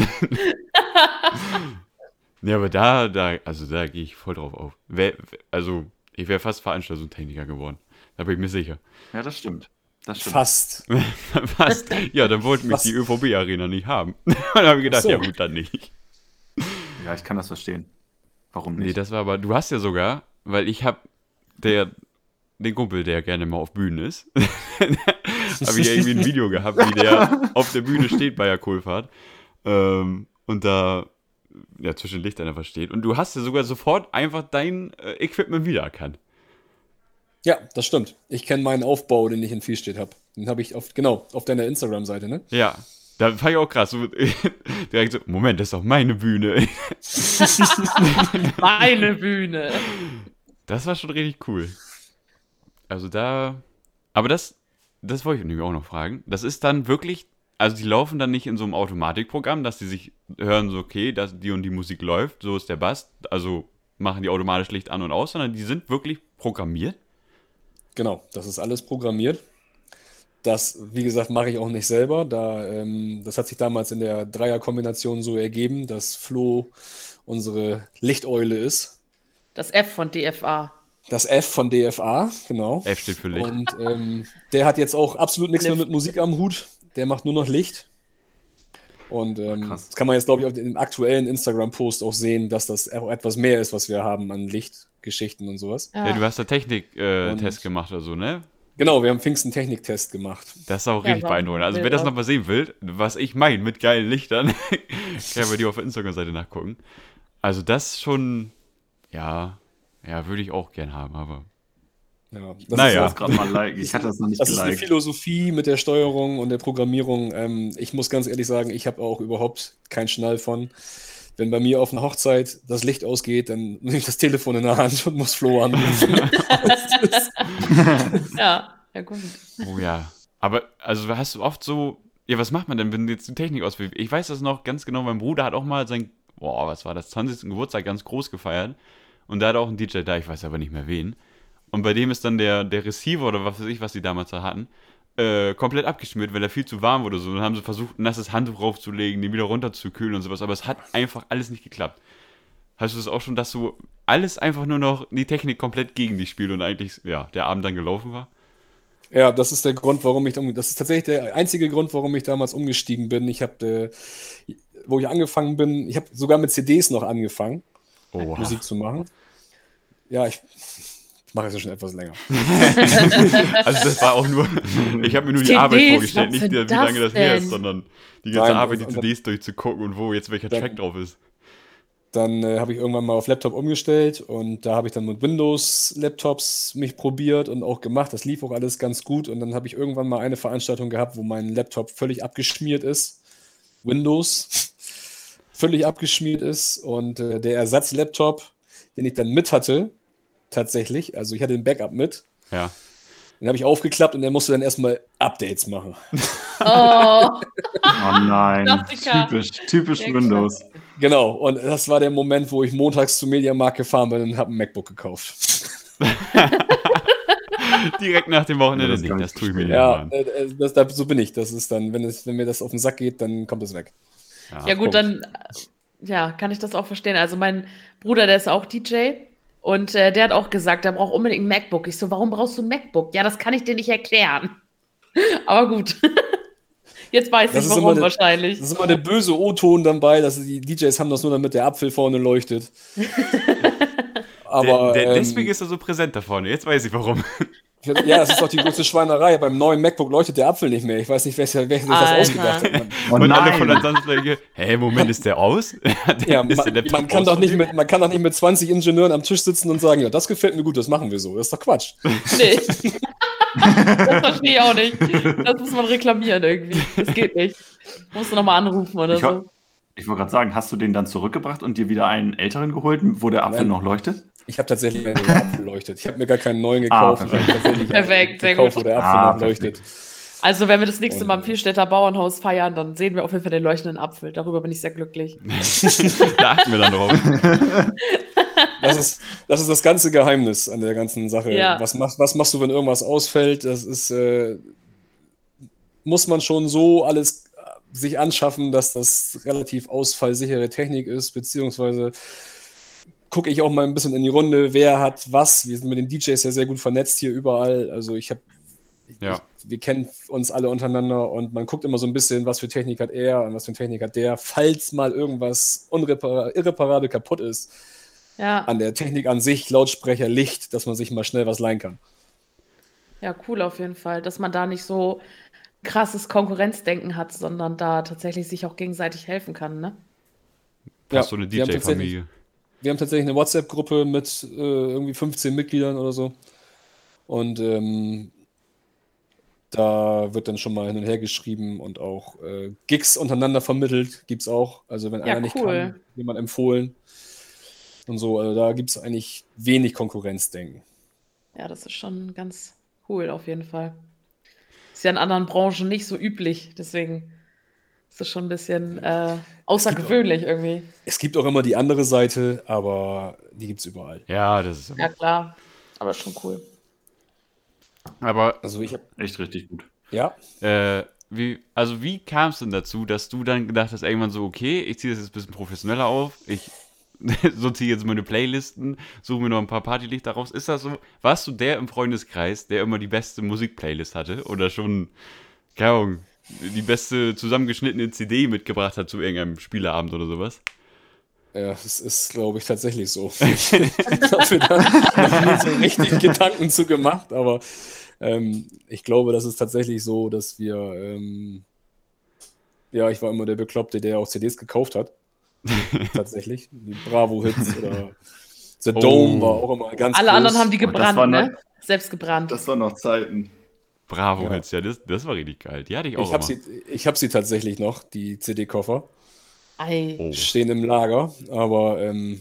ja, aber da, da, also da gehe ich voll drauf auf. Wer, also, ich wäre fast Veranstaltungstechniker geworden. Da bin ich mir sicher. Ja, das stimmt. Das stimmt. Fast. fast. Ja, dann wollten mich die ÖVB-Arena nicht haben. dann habe ich gedacht, Ach so. ja gut, dann nicht. Ja, ich kann das verstehen. Warum Nee, nicht? das war aber, du hast ja sogar, weil ich habe der, den Kumpel, der gerne mal auf Bühnen ist, habe ich irgendwie ein Video gehabt, wie der auf der Bühne steht bei der Kohlfahrt ähm, und da ja, zwischen den Lichtern einfach steht. Und du hast ja sogar sofort einfach dein äh, Equipment wiedererkannt. Ja, das stimmt. Ich kenne meinen Aufbau, den ich in Vielstedt habe. Den habe ich auf, genau, auf deiner Instagram-Seite, ne? Ja, da war ich auch krass. So, direkt so, Moment, das ist doch meine Bühne. Meine Bühne. Das war schon richtig cool. Also da. Aber das, das wollte ich nämlich auch noch fragen. Das ist dann wirklich. Also die laufen dann nicht in so einem Automatikprogramm, dass die sich hören, so okay, dass die und die Musik läuft, so ist der Bass, also machen die automatisch Licht an und aus, sondern die sind wirklich programmiert. Genau, das ist alles programmiert. Das, wie gesagt, mache ich auch nicht selber. Da, ähm, das hat sich damals in der Dreierkombination so ergeben, dass Flo unsere Lichteule ist. Das F von DFA. Das F von DFA, genau. F steht für Licht. Und ähm, der hat jetzt auch absolut nichts mehr mit Musik am Hut. Der macht nur noch Licht. Und ähm, das kann man jetzt, glaube ich, auf dem aktuellen Instagram-Post auch sehen, dass das auch etwas mehr ist, was wir haben an Lichtgeschichten und sowas. Ja, du hast da Technik-Test äh, gemacht oder so, ne? Genau, wir haben Pfingsten Techniktest gemacht. Das ist auch Ja, richtig beeindruckend. Also, wer das auch. noch mal sehen will, was ich meine mit geilen Lichtern, kann bei dir auf der Instagram-Seite nachgucken. Also, das schon, ja, ja, würde ich auch gern haben, aber. Ja, das Naja. ist Ich gerade mal like. Ich hatte das noch nicht Das ist eine geliked. Philosophie mit der Steuerung und der Programmierung. Ähm, ich muss ganz ehrlich sagen, ich habe auch überhaupt keinen Schnall von. Wenn bei mir auf einer Hochzeit das Licht ausgeht, dann nehme ich das Telefon in der Hand und muss Flo anrufen. Ja, ja gut. Oh ja. Aber, also hast du oft so, ja, was macht man denn, wenn jetzt die Technik ausfällt? Ich weiß das noch ganz genau, mein Bruder hat auch mal sein, boah, was war das, 20. Geburtstag ganz groß gefeiert. Und da hat auch ein DJ da, ich weiß aber nicht mehr wen. Und bei dem ist dann der, der Receiver oder was weiß ich, was die damals da hatten, äh, komplett abgeschmiert, weil er viel zu warm wurde. So. Und dann haben sie versucht, ein nasses Handtuch draufzulegen, den wieder runterzukühlen und sowas. Aber es hat einfach alles nicht geklappt. Hast du das auch schon, dass du alles einfach nur noch die Technik komplett gegen dich spielt und eigentlich, ja, der Abend dann gelaufen war? Ja, das ist der Grund, warum ich, das ist tatsächlich der einzige Grund, warum ich damals umgestiegen bin. Ich habe, äh, wo ich angefangen bin, ich habe sogar mit CDs noch angefangen, Oh, Musik zu machen. Ja, ich, mache es ja schon etwas länger. Also das war auch nur, ich habe mir nur die CDs, Arbeit vorgestellt, nicht wie lange das her ist, sondern die ganze Nein, Arbeit, die CDs durchzugucken und wo jetzt welcher Dann- Track drauf ist. Dann äh, habe ich irgendwann mal auf Laptop umgestellt und da habe ich dann mit Windows-Laptops mich probiert und auch gemacht. Das lief auch alles ganz gut. Und dann habe ich irgendwann mal eine Veranstaltung gehabt, wo mein Laptop völlig abgeschmiert ist. Windows völlig abgeschmiert ist. Und äh, der Ersatz-Laptop, den ich dann mit hatte, tatsächlich, also ich hatte ein Backup mit, Ja. den habe ich aufgeklappt und der musste dann erstmal Updates machen. Oh, Oh nein. Klassiker. Typisch, typisch Windows. Genau, und das war der Moment, wo ich montags zum Mediamarkt gefahren bin und habe ein MacBook gekauft. Direkt nach dem Wochenende, Ja, das das tue ich mir nicht Ja, äh, äh, das, da, so bin ich. Das ist dann, wenn, es, wenn mir das auf den Sack geht, dann kommt es weg. Ja gut, dann äh, ja, kann ich das auch verstehen. Also mein Bruder, der ist auch DJ und äh, der hat auch gesagt, er braucht unbedingt ein MacBook. Ich so, warum brauchst du ein MacBook? Ja, das kann ich dir nicht erklären. Aber gut. Jetzt weiß Das ich ist warum der- wahrscheinlich. Das ist immer der böse O-Ton dabei, dass die DJs haben das nur, damit der Apfel vorne leuchtet. Aber der, der, ähm, deswegen ist er so präsent da vorne. Jetzt weiß ich warum. Ja, das ist doch die größte Schweinerei. Beim neuen MacBook leuchtet der Apfel nicht mehr. Ich weiß nicht, wer, wer sich das Alter. ausgedacht hat. Man, Oh und alle von der nein! Tanzfläche, hä, Moment, ist der aus? ja, man, man, kann aus doch nicht mit, man kann doch nicht mit 20 Ingenieuren am Tisch sitzen und sagen, ja, das gefällt mir gut, das machen wir so. Das ist doch Quatsch. Nee. das verstehe ich auch nicht. Das muss man reklamieren irgendwie. Das geht nicht. Musst du nochmal anrufen oder Ich, so. ich wollte gerade sagen, hast du den dann zurückgebracht und dir wieder einen älteren geholt, wo der Apfel Nein. noch leuchtet? Ich habe tatsächlich einen, der Apfel leuchtet. Ich habe mir gar keinen neuen gekauft. Ah, habe tatsächlich Perfekt, sehr gekauft, gut. wo der Apfel Ah, leuchtet. Also, wenn wir das nächste Mal im Vierstädter Bauernhaus feiern, dann sehen wir auf jeden Fall den leuchtenden Apfel. Darüber bin ich sehr glücklich. da achten wir dann drauf. Das ist, das ist das ganze Geheimnis an der ganzen Sache. Ja. Was, machst, was machst du, wenn irgendwas ausfällt? Das ist, äh, muss man schon so alles äh, sich anschaffen, dass das relativ ausfallsichere Technik ist, beziehungsweise gucke ich auch mal ein bisschen in die Runde, wer hat was. Wir sind mit den DJs ja sehr gut vernetzt hier überall. Also ich habe Ja. wir kennen uns alle untereinander und man guckt immer so ein bisschen, was für Technik hat er und was für Technik hat der, falls mal irgendwas irreparabel kaputt ist Ja, an der Technik an sich, Lautsprecher, Licht, dass man sich mal schnell was leihen kann. ja, cool auf jeden Fall, dass man da nicht so krasses Konkurrenzdenken hat, sondern da tatsächlich sich auch gegenseitig helfen kann, ne? Fast so eine DJ-Familie. Wir haben tatsächlich eine WhatsApp-Gruppe mit äh, irgendwie 15 Mitgliedern oder so. Und ähm, da wird dann schon mal hin und her geschrieben und auch äh, Gigs untereinander vermittelt, gibt es auch. Also wenn Ja, einer nicht cool. kann, jemand empfohlen. Und so, also da gibt es eigentlich wenig Konkurrenzdenken. Ja, das ist schon ganz cool auf jeden Fall. Ist ja in anderen Branchen nicht so üblich, deswegen ist das schon ein bisschen äh, außergewöhnlich irgendwie. Es gibt auch immer die andere Seite, aber die gibt es überall. Ja, das ist. Ja, klar. Aber schon cool. Aber Also ich habe, Echt richtig gut. ja, Äh, wie, also wie kam es denn dazu, dass du dann gedacht hast, irgendwann so, okay, ich ziehe das jetzt ein bisschen professioneller auf, ich sortiere jetzt meine Playlisten, suche mir noch ein paar Partylichter raus. Ist das so, warst du der im Freundeskreis, der immer die beste Musikplaylist hatte oder schon, keine Ahnung, die beste zusammengeschnittene CD mitgebracht hat zu irgendeinem Spieleabend oder sowas? Ja, es ist, glaube ich, tatsächlich so. Ich habe mir da noch nie so richtig Gedanken zu gemacht, aber ähm, ich glaube, das ist tatsächlich so, dass wir, ähm, ja, ich war immer der Bekloppte, der auch CDs gekauft hat. tatsächlich. Die Bravo-Hits oder The Oh. Dome war auch immer ganz Alle groß. anderen haben die Oh, das gebrannt, ne? noch- Selbst gebrannt. Das waren noch Zeiten. Bravo, Ja. jetzt ja, das, das war richtig geil. Die hatte ich auch Ich habe sie, ich hab sie tatsächlich noch, die CD-Koffer. Ei. Oh. stehen im Lager, aber ähm,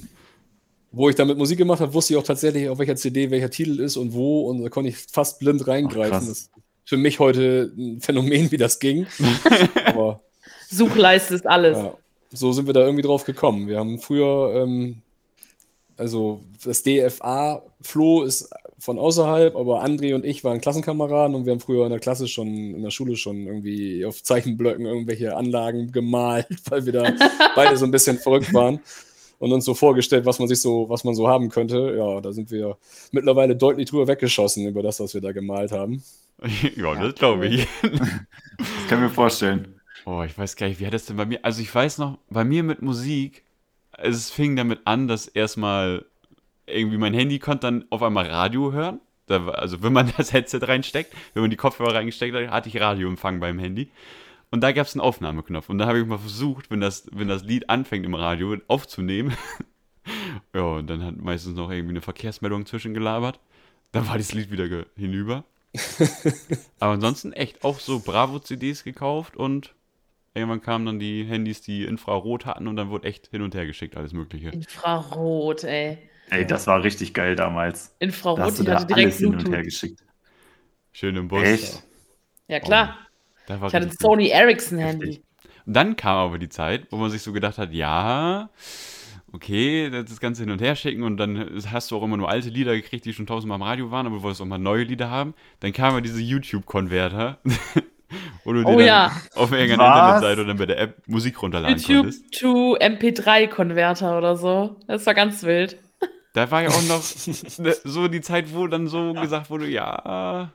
wo ich damit Musik gemacht habe, wusste ich auch tatsächlich, auf welcher CD welcher Titel ist und wo und da konnte ich fast blind reingreifen. Ach, das ist für mich heute ein Phänomen, wie das ging. aber Suchleiste ist alles. ja, so sind wir da irgendwie drauf gekommen. Wir haben früher, ähm, also das DFA-Flo ist von außerhalb, aber André und ich waren Klassenkameraden und wir haben früher in der Klasse schon, in der Schule schon irgendwie auf Zeichenblöcken irgendwelche Anlagen gemalt, weil wir da beide so ein bisschen verrückt waren und uns so vorgestellt, was man sich so, was man so haben könnte. Ja, da sind wir mittlerweile deutlich drüber weggeschossen über das, was wir da gemalt haben. ja, das glaube ich. Das kann ich mir vorstellen. Oh, ich weiß gar nicht, wie hat das denn bei mir? Also ich weiß noch, bei mir mit Musik, es fing damit an, dass erstmal irgendwie mein Handy konnte dann auf einmal Radio hören. Da, also wenn man das Headset reinsteckt, wenn man die Kopfhörer reingesteckt hat, hatte ich Radioempfang beim Handy. Und da gab es einen Aufnahmeknopf. Und da habe ich mal versucht, wenn das, wenn das Lied anfängt im Radio, aufzunehmen. ja, und dann hat meistens noch irgendwie eine Verkehrsmeldung zwischengelabert. Dann war das Lied wieder hinüber. Aber ansonsten echt auch so Bravo-CDs gekauft und irgendwann kamen dann die Handys, die Infrarot hatten und dann wurde echt hin und her geschickt, alles Mögliche. Infrarot, ey. Ey, das war richtig geil damals. Da Infrarot, hast du ich da hatte direkt alles hin und her Bluetooth. geschickt. Schön im Bus. Echt? Ja, klar. Da war Ich hatte ein. Sony Ericsson-Handy. Und dann kam aber die Zeit, wo man sich so gedacht hat, ja, okay, das Ganze hin und her schicken und dann hast du auch immer nur alte Lieder gekriegt, die schon tausendmal im Radio waren, aber du wolltest auch mal neue Lieder haben. Dann kamen diese YouTube-Konverter, wo du Oh dir dann ja. auf irgendeiner Was? Internetseite oder dann bei der App Musik runterladen YouTube konntest. to MP3-Konverter oder so. Das war ganz wild. Da war ja auch noch ne, so die Zeit, wo dann so gesagt wurde, ja,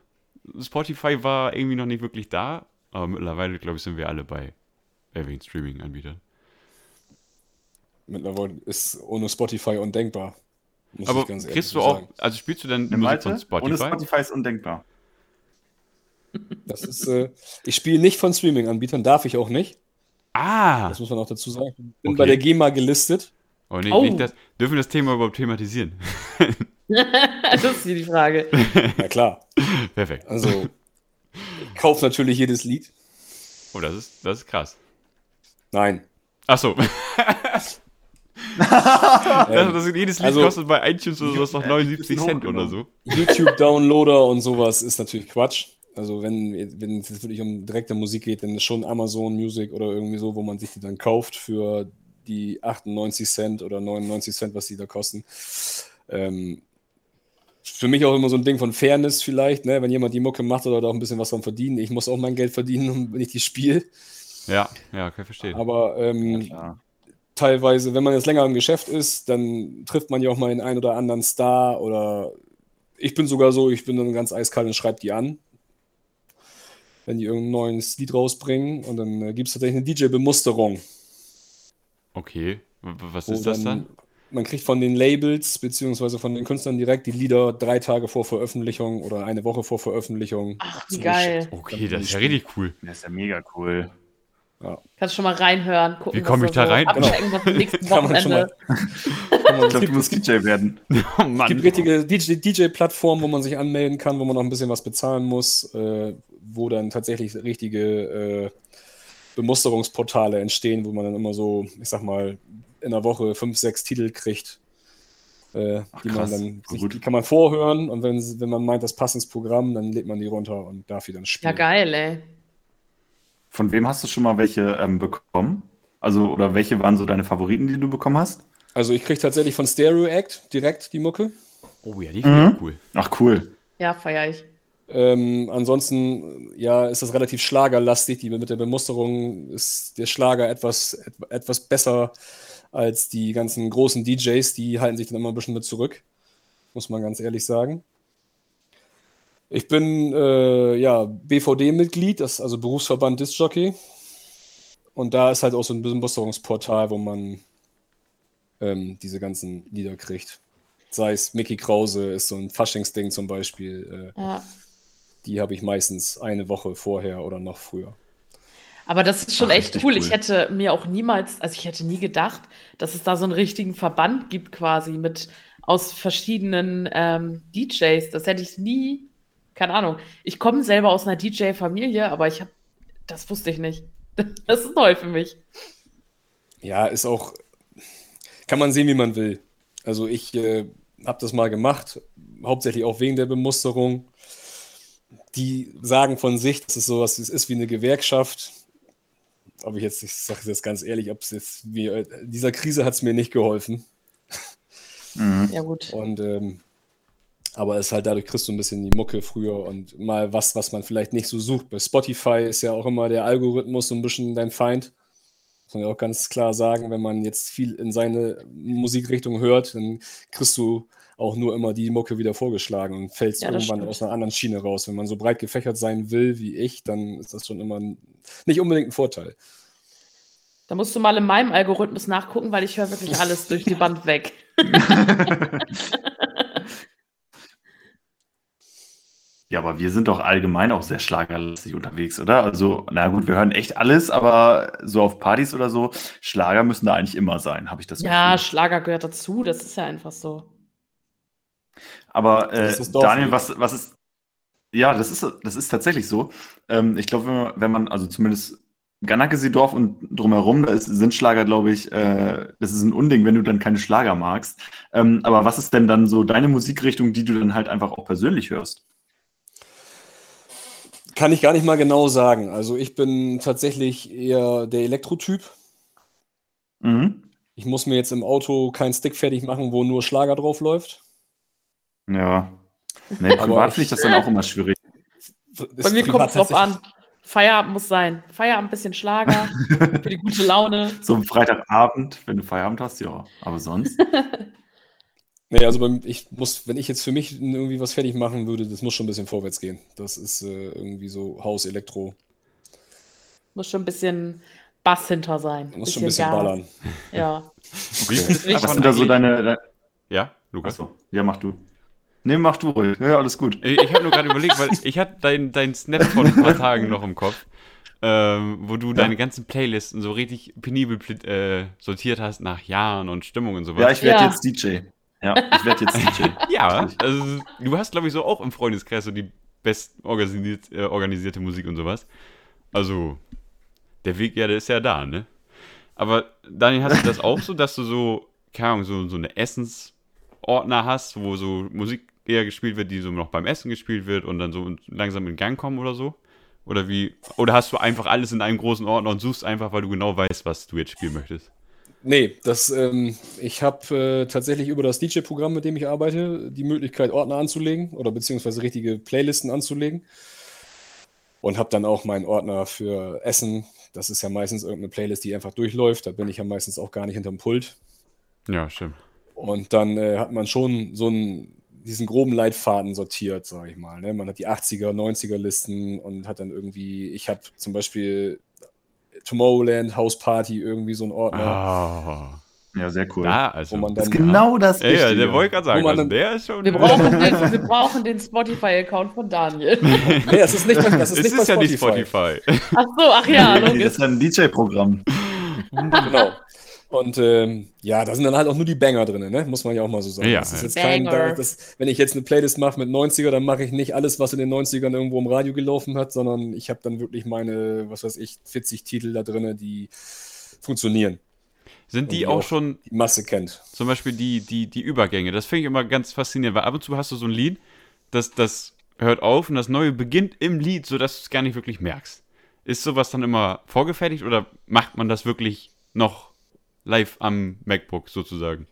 Spotify war irgendwie noch nicht wirklich da, aber mittlerweile, glaube ich, sind wir alle bei irgendwelchen Streaming-Anbietern. Mittlerweile ist ohne Spotify undenkbar. muss Aber ich ganz ehrlich kriegst du auch, sagen. also spielst du dann Eine Musik von Spotify? Ohne Spotify ist undenkbar. Das ist, äh, ich spiele nicht von Streaming-Anbietern, darf ich auch nicht. Ah! Das muss man auch dazu sagen. Ich bin Okay. bei der GEMA gelistet. Oh, nicht, Oh. nicht das, dürfen wir das Thema überhaupt thematisieren? das ist hier die Frage. Na klar. Perfekt. Also, ich kaufe natürlich jedes Lied. Oh, das ist, das ist krass. Nein. Ach so. Ähm, das, das, jedes Lied also- kostet bei iTunes oder sowas noch Ja, 79 ich Cent bin oder so. YouTube-Downloader und sowas ist natürlich Quatsch. Also wenn, wenn es jetzt wirklich um direkte Musik geht, dann ist schon Amazon Music oder irgendwie so, wo man sich die dann kauft für die 98 Cent oder 99 Cent, was die da kosten. Ähm, für mich auch immer so ein Ding von Fairness vielleicht, ne? wenn jemand die Mucke macht oder da auch ein bisschen was dran verdienen. Ich muss auch mein Geld verdienen, wenn ich die spiele. Ja, ja, kann ich verstehen. Aber ähm, Klar. teilweise, wenn man jetzt länger im Geschäft ist, dann trifft man ja auch mal den einen oder anderen Star oder ich bin sogar so, ich bin dann ganz eiskalt und schreibe die an, wenn die irgendein neues Lied rausbringen und dann äh, gibt es tatsächlich eine DJ-Bemusterung. Okay. Was ist das dann? Man kriegt von den Labels beziehungsweise von den Künstlern direkt die Lieder drei Tage vor Veröffentlichung oder eine Woche vor Veröffentlichung. Ach, wie geil. Okay, das ist ja richtig cool. Das ist ja mega cool. Kannst schon mal reinhören. Gucken, Wie komm was ich da so rein? abchecken, was am nächsten Kann man schon Wochenende. Kann man- Ich glaube, du musst DJ werden. Oh Es gibt richtige DJ-Plattformen, wo man sich anmelden kann, wo man noch ein bisschen was bezahlen muss, äh, wo dann tatsächlich richtige äh, Bemusterungsportale entstehen, wo man dann immer so, ich sag mal, in der Woche fünf, sechs Titel kriegt, äh, Ach, die man dann, sich, gut. die kann man vorhören und wenn, wenn man meint, das passt ins Programm, dann lädt man die runter und darf die dann Ja, spielen. geil, ey. Von wem hast du schon mal welche ähm, bekommen? Also, oder welche waren so deine Favoriten, die du bekommen hast? Also ich kriege tatsächlich von Stereo Act direkt die Mucke. Oh ja, die finde ich Mhm. cool. Ach, cool. Ja, feier ich. Ähm, ansonsten, ja, ist das relativ schlagerlastig. Die, mit der Bemusterung ist der Schlager etwas, et, etwas besser als die ganzen großen DJs. Die halten sich dann immer ein bisschen mit zurück, muss man ganz ehrlich sagen. Ich bin äh, ja BVD-Mitglied, also Berufsverband Disc-Jockey. Und da ist halt auch so ein Bemusterungsportal, wo man ähm, diese ganzen Lieder kriegt. Sei es Mickey Krause, ist so ein Faschingsding zum Beispiel. Äh, Ja. Die habe ich meistens eine Woche vorher oder noch früher. Aber das ist schon Ach, echt cool. cool. Ich hätte mir auch niemals, also ich hätte nie gedacht, dass es da so einen richtigen Verband gibt, quasi mit aus verschiedenen ähm, DJs. Das hätte ich nie, keine Ahnung. Ich komme selber aus einer DJ-Familie, aber ich habe, das wusste ich nicht. Das ist neu für mich. Ja, ist auch, kann man sehen, wie man will. Also ich äh, habe das mal gemacht, hauptsächlich auch wegen der Bemusterung. Die sagen von sich, dass es sowas es ist wie eine Gewerkschaft. Aber ich jetzt, ich sage das ganz ehrlich, ob es jetzt wie, äh, dieser Krise hat es mir nicht geholfen. Mhm. Ja, gut. Und ähm, aber es ist halt dadurch kriegst du ein bisschen die Mucke früher und mal was, was man vielleicht nicht so sucht. Bei Spotify ist ja auch immer der Algorithmus so ein bisschen dein Feind. Muss man ja auch ganz klar sagen, wenn man jetzt viel in seine Musikrichtung hört, dann kriegst du auch nur immer die Mucke wieder vorgeschlagen und fällst Ja, irgendwann stimmt. aus einer anderen Schiene raus. Wenn man so breit gefächert sein will wie ich, dann ist das schon immer ein, nicht unbedingt ein Vorteil. Da musst du mal in meinem Algorithmus nachgucken, weil ich höre wirklich alles durch die Band weg. Ja, aber wir sind doch allgemein auch sehr schlagerlastig unterwegs, oder? Also, na gut, wir hören echt alles, aber so auf Partys oder so, Schlager müssen da eigentlich immer sein, habe ich das Ja, Gefühl. Schlager gehört dazu, das ist ja einfach so. Aber äh, Daniel, was, was ist. Ja, das ist, das ist tatsächlich so. Ähm, ich glaube, wenn man, wenn man, also zumindest Ganakesi-Dorf und drumherum, da ist, sind Schlager, glaube ich, äh, das ist ein Unding, wenn du dann keine Schlager magst. Ähm, aber was ist denn dann so deine Musikrichtung, die du dann halt einfach auch persönlich hörst? Kann ich gar nicht mal genau sagen. Also ich bin tatsächlich eher der Elektrotyp. Mhm. Ich muss mir jetzt im Auto keinen Stick fertig machen, wo nur Schlager drauf läuft. Ja. Nee, Aber privat finde ich das dann auch immer schwierig. Bei mir kommt es drauf an. Feierabend muss sein. Feierabend ein bisschen Schlager für die gute Laune. So am Freitagabend, wenn du Feierabend hast, ja. Aber sonst. Nee, also beim, ich muss, wenn ich jetzt für mich irgendwie was fertig machen würde, das muss schon ein bisschen vorwärts gehen. Das ist äh, irgendwie so Haus, Elektro. Muss schon ein bisschen Bass hinter sein. Muss schon ein bisschen Gas. ballern. Ja. Ist Was sind da so deine, Ja, Lukas? Achso, ja, mach du. Nee, mach du ruhig. Ja, alles gut. Ich, ich habe nur gerade überlegt, weil ich hatte deinen dein Snap von ein paar Tagen noch im Kopf, ähm, wo du deine ganzen Playlisten so richtig penibel äh, sortiert hast nach Jahren und Stimmung und sowas. Ja, ich werde Ja. jetzt DJ. Ja, ich werde jetzt DJ. Ja, also du hast, glaube ich, so auch im Freundeskreis so die best organisiert, äh, organisierte Musik und sowas. Also, der Weg, ja, der ist ja da, ne? Aber Daniel, hast du das auch so, dass du so, keine Ahnung, so, so eine Essensordner hast, wo so Musik eher gespielt wird, die so noch beim Essen gespielt wird und dann so langsam in Gang kommen oder so? Oder wie? Oder hast du einfach alles in einem großen Ordner und suchst einfach, weil du genau weißt, was du jetzt spielen möchtest? Nee, das, ähm, ich habe äh, tatsächlich über das DJ-Programm, mit dem ich arbeite, die Möglichkeit, Ordner anzulegen oder beziehungsweise richtige Playlisten anzulegen. Und habe dann auch meinen Ordner für Essen. Das ist ja meistens irgendeine Playlist, die einfach durchläuft. Da bin ich ja meistens auch gar nicht hinterm Pult. Ja, stimmt. Und dann äh, hat man schon so einen, diesen groben Leitfaden sortiert, sage ich mal. Ne? Man hat die 80er, 90er Listen und hat dann irgendwie, ich habe zum Beispiel Tomorrowland, House Party, irgendwie so einen Ordner. Ah, Ja, sehr cool. da, also. Wo man das ist dann- genau das ja, ja, Richtige. der wollte gerade sagen, also dann- der ist schon. Wir brauchen den, wir brauchen den Spotify-Account von Daniel. Nee, das ist nicht, das ist es nicht ist bei ja nicht Spotify. Spotify. Ach so, ach ja, Nee, das ist ja ein DJ-Programm. Genau. Und ähm, ja, da sind dann halt auch nur die Banger drin, ne? muss man ja auch mal so sagen. Ja, das ist jetzt kein, Banger. das, wenn ich jetzt eine Playlist mache mit 90er, dann mache ich nicht alles, was in den 90ern irgendwo im Radio gelaufen hat, sondern ich habe dann wirklich meine, was weiß ich, 40 Titel da drin, die funktionieren, Sind die auch auch- schon die Masse kennt. zum Beispiel die, die, die Übergänge? Das finde ich immer ganz faszinierend, weil ab und zu hast du so ein Lied, das, das hört auf und das Neue beginnt im Lied, sodass du es gar nicht wirklich merkst. Ist sowas dann immer vorgefertigt oder macht man das wirklich noch live am MacBook sozusagen?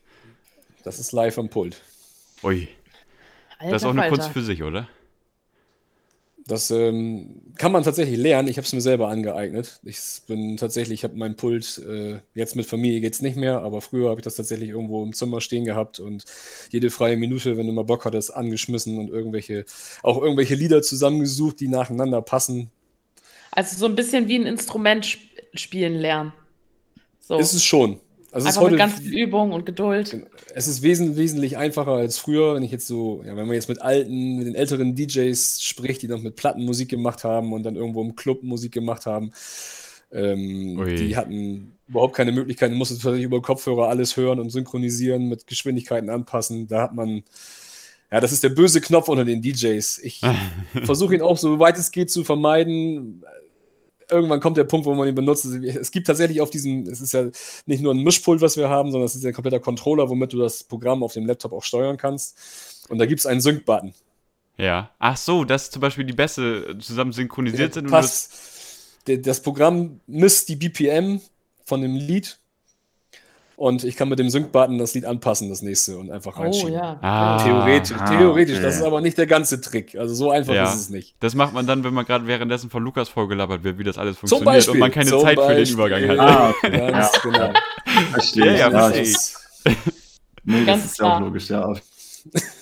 Das ist live am Pult. Ui, Alter das ist auch eine Falter. Kunst für sich, oder? Das ähm, kann man tatsächlich lernen. Ich habe es mir selber angeeignet. Ich bin tatsächlich, ich habe meinen Pult, äh, jetzt mit Familie geht es nicht mehr, aber früher habe ich das tatsächlich irgendwo im Zimmer stehen gehabt und jede freie Minute, wenn du mal Bock hattest, angeschmissen und irgendwelche, auch irgendwelche Lieder zusammengesucht, die nacheinander passen. Also so ein bisschen wie ein Instrument sp spielen lernen. So. Ist es schon. Also es ist Einfach mit ganz viel Übung und Geduld. es ist wesentlich, wesentlich einfacher als früher, wenn ich jetzt so, ja, wenn man jetzt mit alten, mit den älteren DJs spricht, die noch mit Platten Musik gemacht haben und dann irgendwo im Club Musik gemacht haben. Ähm, die hatten überhaupt keine Möglichkeit, du musstest tatsächlich über Kopfhörer alles hören und synchronisieren, mit Geschwindigkeiten anpassen. Da hat man, ja, das ist der böse Knopf unter den DJs. Ich versuche ihn auch so weit es geht zu vermeiden. Irgendwann kommt der Punkt, wo man ihn benutzt. Es gibt tatsächlich auf diesem, es ist ja nicht nur ein Mischpult, was wir haben, sondern es ist ja ein kompletter Controller, womit du das Programm auf dem Laptop auch steuern kannst. Und da gibt es einen Sync-Button. Ja. Ach so, dass zum Beispiel die Bässe zusammen synchronisiert sind und das, Passt. Der- Das Programm misst die BPM von dem Lied und ich kann mit dem Sync-Button das Lied anpassen, das nächste, und einfach Oh reinschieben. ja. Ah. Theoretisch, Ah, theoretisch, okay. das ist aber nicht der ganze Trick. Also so einfach Ja. ist es nicht. das macht man dann, wenn man gerade währenddessen von Lukas vorgelabert wird, wie das alles funktioniert Beispiel. und man keine Zeit für den Beispiel. Übergang hat. Ah, okay. Ganz Ja. genau. Verstehe. Ja, ja, das, nee, das Ganz ist ja auch klar. logisch, ja. Auf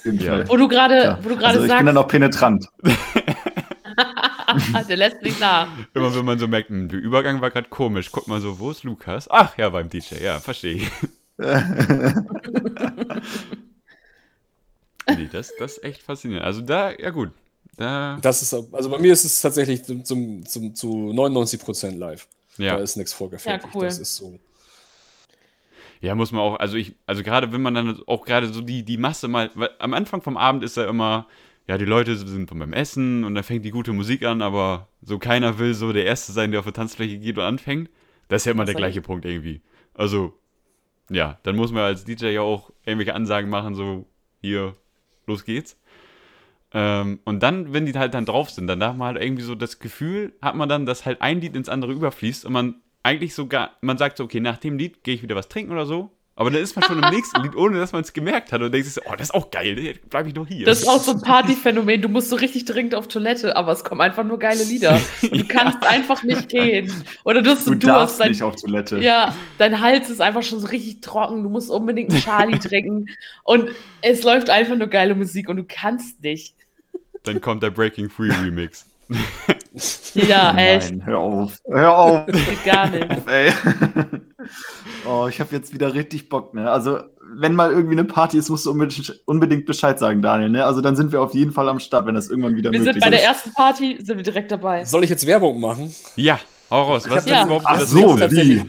jeden Ja. Fall. Wo du gerade, Ja. wo du gerade Also ich bin dann sagst, auch penetrant. der lässt nicht nach. Immer wenn man so merkt, hm, der Übergang war gerade komisch, guckt man so, wo ist Lukas? Ach ja, beim DJ, ja, verstehe ich. nee, das, das ist echt faszinierend. Also da, ja gut. Da, Das ist, also bei mir ist es tatsächlich zum, zum, zum, zu 99% live. ja. Da ist nichts vorgefertigt. Ja, cool. Das ist so. Ja, muss man auch, also ich, also gerade wenn man dann auch gerade so die, die Masse mal, weil am Anfang vom Abend ist ja immer, ja, die Leute sind beim Essen und dann fängt die gute Musik an, aber so keiner will so der Erste sein, der auf der Tanzfläche geht und anfängt. Das ist ja immer der gleiche Punkt irgendwie. Also, ja, dann muss man als DJ ja auch irgendwelche Ansagen machen, so, hier, los geht's. Ähm, und dann, wenn die halt dann drauf sind, dann hat man halt irgendwie so das Gefühl, hat man dann, dass halt ein Lied ins andere überfließt und man eigentlich sogar, man sagt so, okay, nach dem Lied gehe ich wieder was trinken oder so. Aber dann ist man schon im nächsten Lied, ohne dass man es gemerkt hat und denkt sich so, oh, das ist auch geil, bleibe ich doch hier. Das ist auch so ein Partyphänomen. Du musst so richtig dringend auf Toilette, aber es kommen einfach nur geile Lieder. Und du kannst einfach nicht gehen. Oder du hast Du du darfst dein, nicht auf Toilette. Ja, dein Hals ist einfach schon so richtig trocken. Du musst unbedingt einen Charlie trinken. Und es läuft einfach nur geile Musik und du kannst nicht. Dann kommt der Breaking Free Remix. Ja, echt. Nein, hör auf. Hör auf. Geht gar nicht. Ey. Oh, ich habe jetzt wieder richtig Bock, ne? Also, wenn mal irgendwie eine Party ist, musst du unbedingt, unbedingt Bescheid sagen, Daniel. Ne? Also dann sind wir auf jeden Fall am Start, wenn das irgendwann wieder Wir möglich sind bei der ist. ersten Party, sind wir direkt dabei. Soll ich jetzt Werbung machen? Ja, hau raus. Was ist Ja. denn überhaupt Ach so, wie?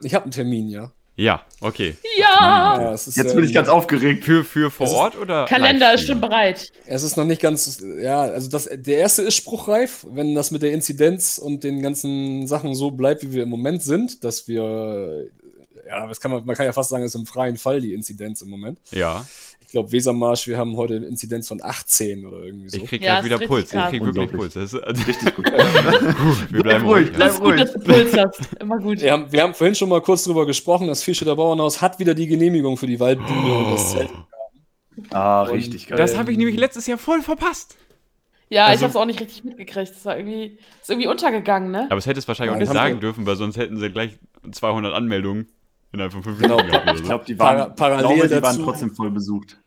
Ich habe einen Termin, ja. Ja, okay. Ja! ja es ist, Jetzt bin ich ganz aufgeregt. Für, für vor ist- Ort oder? Kalender ist schon bereit. Es ist noch nicht ganz, ja, also das, der erste ist spruchreif, wenn das mit der Inzidenz und den ganzen Sachen so bleibt, wie wir im Moment sind, dass wir, ja, das kann man, man kann ja fast sagen, es ist im freien Fall die Inzidenz im Moment. Ja, glaube, Wesermarsch, wir haben heute eine Inzidenz von 18 oder irgendwie so. ich krieg Ja, wieder Puls. Ich krieg wirklich. Puls. Das ist, also, Richtig gut. wir bleiben ruhig, ruhig. bleib Das ist gut, dass du Puls hast. Immer gut. Wir haben, wir haben vorhin schon mal kurz drüber gesprochen, das Fischeder Bauernhaus hat wieder die Genehmigung für die Waldbühne und das Zelt. Ah, Und richtig geil. Das habe ich nämlich letztes Jahr voll verpasst. Ja, Also- ich habe es auch nicht richtig mitgekriegt. Das war irgendwie, ist irgendwie untergegangen, ne? Aber es hätte es wahrscheinlich auch Nein, nicht sagen wir- dürfen, weil sonst hätten sie gleich 200 Anmeldungen innerhalb von fünf Genau. Minuten gehabt. oder ich glaube, die Para- waren, parallel glaube, die waren dazu- trotzdem voll besucht.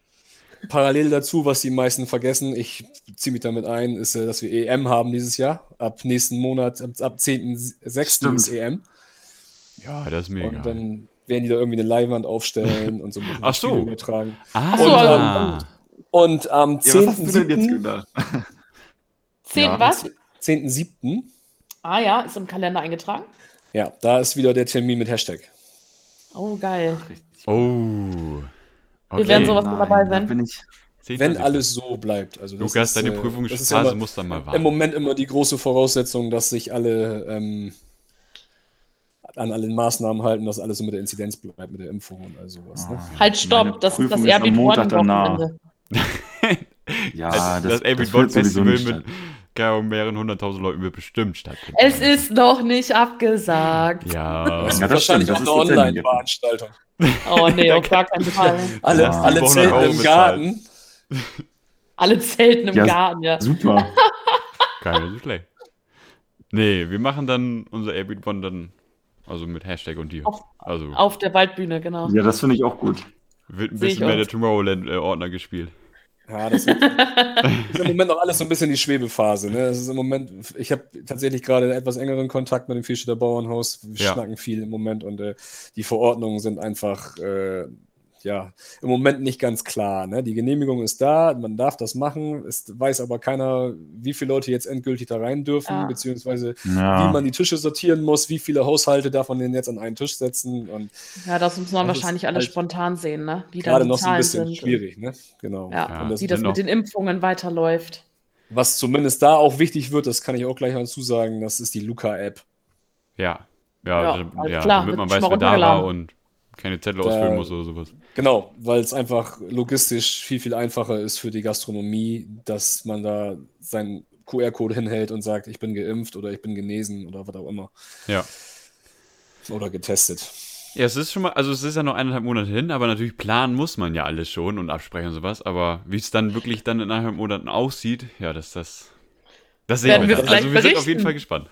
Parallel dazu, was die meisten vergessen, ich ziehe mich damit ein, ist, äh, dass wir EM haben dieses Jahr. Ab nächsten Monat, ab, ab 10.06. Stimmt. ist EM. Ja, das ist mega. Und dann werden die da irgendwie eine Leinwand aufstellen und so ein bisschen Ach so. Übertragen. ah, so, also- Und am Ja, was hast du denn jetzt 10.07. gedacht? Zehn Ja. was? 10.07. Ah ja, ist im Kalender eingetragen. Ja, da ist wieder der Termin mit Hashtag. Oh, geil. Oh. Wir werden sowas mit dabei da sein. bin ich. Seht Wenn alles so bleibt. Also das Lukas, ist, deine äh, das Prüfungsphase immer, muss dann mal im warten. Moment immer die große Voraussetzung, dass sich alle ähm, an allen Maßnahmen halten, dass alles so mit der Inzidenz bleibt, mit der Impfung und all sowas. Ne? Halt, Meine stopp. Das ist das Prüfung ist am Montag danach. Ja, Also, das, das, das Bond wird sowieso nicht mit Ahnung, mehreren hunderttausend Leuten wird bestimmt stattfinden. Es ist noch nicht abgesagt. Ja. Ja, das Wahrscheinlich stimmt, das auch ist eine Online-Veranstaltung. Oh nee, auf gar keinen Fall. Alle, Ja. alle 200 zelten Euro im. Garten. Alle zelten im Ja. Garten, ja. Super. Keine so schlecht. Nee, wir machen dann unser Airbnb dann, also mit Hashtag und dir. Auf- Also Auf der Waldbühne, genau. Ja, das finde ich auch gut. wird ein bisschen mehr der Tomorrowland-Ordner gespielt. Ja, das ist, ist im Moment noch alles so ein bisschen die Schwebephase. Ne? Das ist im Moment, ich habe tatsächlich gerade einen etwas engeren Kontakt mit dem Fischstädter Bauernhaus. Wir Ja. schnacken viel im Moment und äh, die Verordnungen sind einfach äh, ja im Moment nicht ganz klar. Ne? Die Genehmigung ist da, man darf das machen. Es weiß aber keiner, wie viele Leute jetzt endgültig da rein dürfen, Ja. beziehungsweise Ja. wie man die Tische sortieren muss, wie viele Haushalte darf man denn jetzt an einen Tisch setzen und Ja, das muss man Das wahrscheinlich alles halt spontan sehen, ne? Wie gerade noch so ein bisschen sind. schwierig. Ne? Genau. Ja, Ja, und das wie das dennoch. mit den Impfungen weiterläuft. Was zumindest da auch wichtig wird, das kann ich auch gleich dazu sagen, das ist die Luca-App. Ja. Ja, Ja, alles ja klar, damit man weiß, wer mal da war und keine Zettel Da- ausfüllen muss oder sowas. Genau, weil es einfach logistisch viel, viel einfacher ist für die Gastronomie, dass man da seinen QR-Code hinhält und sagt, ich bin geimpft oder ich bin genesen oder was auch immer. Ja. Oder getestet. Ja, es ist schon mal, also es ist ja noch eineinhalb Monate hin, aber natürlich planen muss man ja alles schon und absprechen und sowas. Aber wie es dann wirklich dann in eineinhalb Monaten aussieht, ja, das das. Das sehen Werden wir wir dann. Also wir sind auf jeden berichten. Fall gespannt.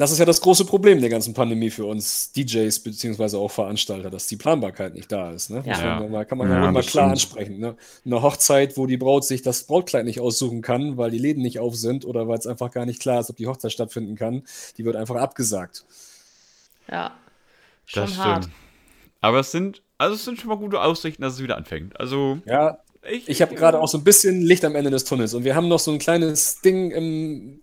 Das ist ja das große Problem der ganzen Pandemie für uns DJs beziehungsweise auch Veranstalter, dass die Planbarkeit nicht da ist. Ne? Ja. Da kann man Ja, ja, immer klar stimmt. ansprechen. Ne? Eine Hochzeit, wo die Braut sich das Brautkleid nicht aussuchen kann, weil die Läden nicht auf sind oder weil es einfach gar nicht klar ist, ob die Hochzeit stattfinden kann, die wird einfach abgesagt. Ja. Schon Das hart. stimmt. Aber es sind, also es sind schon mal gute Aussichten, dass es wieder anfängt. Also Ja, ich, Ich habe gerade auch so ein bisschen Licht am Ende des Tunnels und wir haben noch so ein kleines Ding im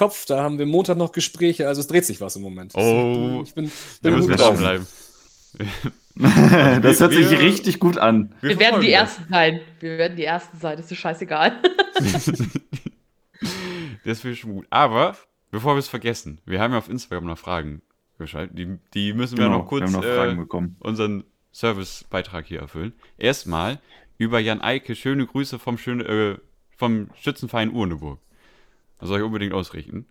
Kopf. Da haben wir Montag noch Gespräche, also es dreht sich was im Moment. Oh. ich bin, da bin müssen wir dranbleiben. das hört sich Wir- richtig gut an. Wir werden verfolgen die. Ersten sein. Wir werden die Ersten sein. Das ist scheißegal. Das wäre schon gut. Aber, bevor wir es vergessen, wir haben ja auf Instagram noch Fragen geschaltet. Die, die müssen wir noch kurz Genau, wir noch Fragen äh, bekommen. unseren Servicebeitrag hier erfüllen. Erstmal über Jan Eike, schöne Grüße vom, schöne, äh, vom Schützenverein Urneburg. Das soll ich unbedingt ausrichten.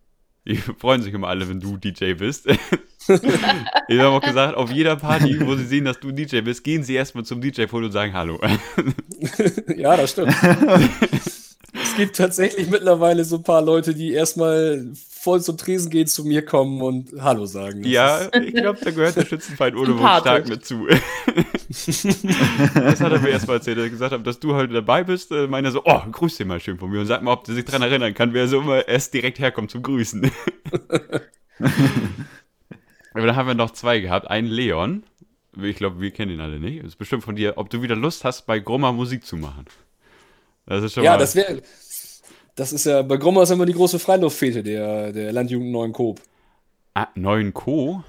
Die freuen sich immer alle, wenn du DJ bist. ich habe auch gesagt, auf jeder Party, wo sie sehen, dass du DJ bist, gehen sie erstmal zum DJ-Foto und sagen Hallo. Ja, das stimmt. es gibt tatsächlich mittlerweile so ein paar Leute, die erstmal voll zum Tresen gehen, zu mir kommen und Hallo sagen. Das ja, ich glaube, da gehört der Schützenverein Urneburg Sympathisch. stark mit zu. das hat er mir erstmal erzählt, dass er gesagt hat, dass du halt dabei bist. Äh, meinte er so, oh, grüß den mal schön von mir und sag mal, ob der sich dran erinnern kann, wer so immer erst direkt herkommt zum Grüßen. Aber dann haben wir noch zwei gehabt. Einen Leon, ich glaube, wir kennen ihn alle nicht. Das ist bestimmt von dir, ob du wieder Lust hast, bei Grommer Musik zu machen. Das ist schon ja, mal das wäre. Das ist ja, bei Grommer ist immer die große Freiluftfete, der, der Landjugend Neuen Koop. Ah, Neuen Co?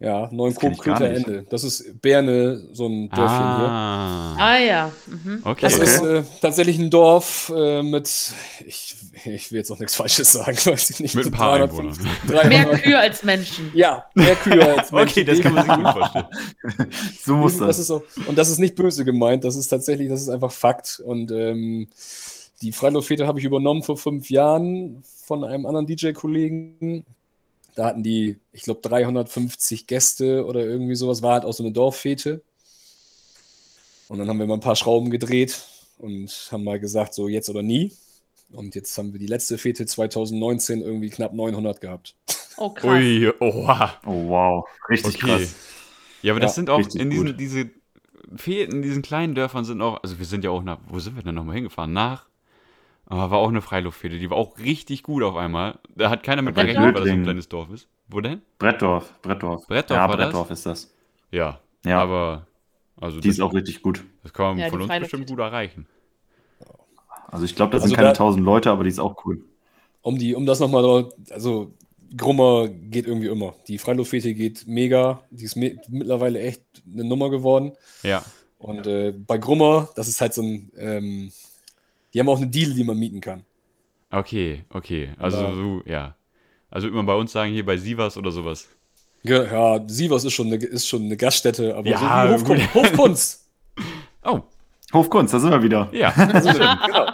Ja, Neuen Koop Köter Ende. Das ist Berne, so ein Dörfchen ah. hier. Ah ja. Mhm. Okay. Das okay. ist äh, tatsächlich ein Dorf äh, mit, ich, ich will jetzt noch nichts Falsches sagen, weiß ich nicht. Mit ein paar Einwohnern. Mehr Kühe als Menschen. Ja, mehr Kühe als Menschen. okay, das kann man sich gut vorstellen. so muss das. das ist so, und das ist nicht böse gemeint, das ist tatsächlich, das ist einfach Fakt. Und ähm, die Freiluftfete habe ich übernommen vor fünf Jahren von einem anderen DJ-Kollegen da hatten die, ich glaube, 350 Gäste oder irgendwie sowas, war halt auch so eine Dorffete. Und dann haben wir mal ein paar Schrauben gedreht und haben mal gesagt, so jetzt oder nie. Und jetzt haben wir die letzte Fete 2019 irgendwie knapp 900 gehabt. Oh, krass. Ui, oha. Oh, wow. Richtig okay. krass. Ja, aber das ja, sind auch in diesen, diese Feten, in diesen kleinen Dörfern sind auch, also wir sind ja auch nach, wo sind wir denn nochmal hingefahren? Nach aber war auch eine Freiluftfete, die war auch richtig gut auf einmal. Da hat keiner mit gerechnet, weil das so ein kleines Dorf ist. Wo denn? Brettdorf, Brettdorf. Brettdorf ja, Brettdorf das? ist das. Ja, ja. aber also die ist auch richtig gut. Das kann man ja, von uns bestimmt gut erreichen. Also ich glaube, das also sind keine tausend Leute, aber die ist auch cool. Um die, um das nochmal, also Grummer geht irgendwie immer. Die Freiluftfete geht mega. Die ist me mittlerweile echt eine Nummer geworden. Ja. Und äh, bei Grummer, das ist halt so ein, ähm, die haben auch eine Deal, die man mieten kann. Okay, okay. Also ja. so, ja. Also würde man bei uns sagen, hier bei Sivas oder sowas. Ja, ja Sivas ist schon eine, ist schon eine Gaststätte, aber ja, so Hofkunst. Hofkunst. oh. Hofkunst, da sind wir wieder. Ja. Das ist, genau.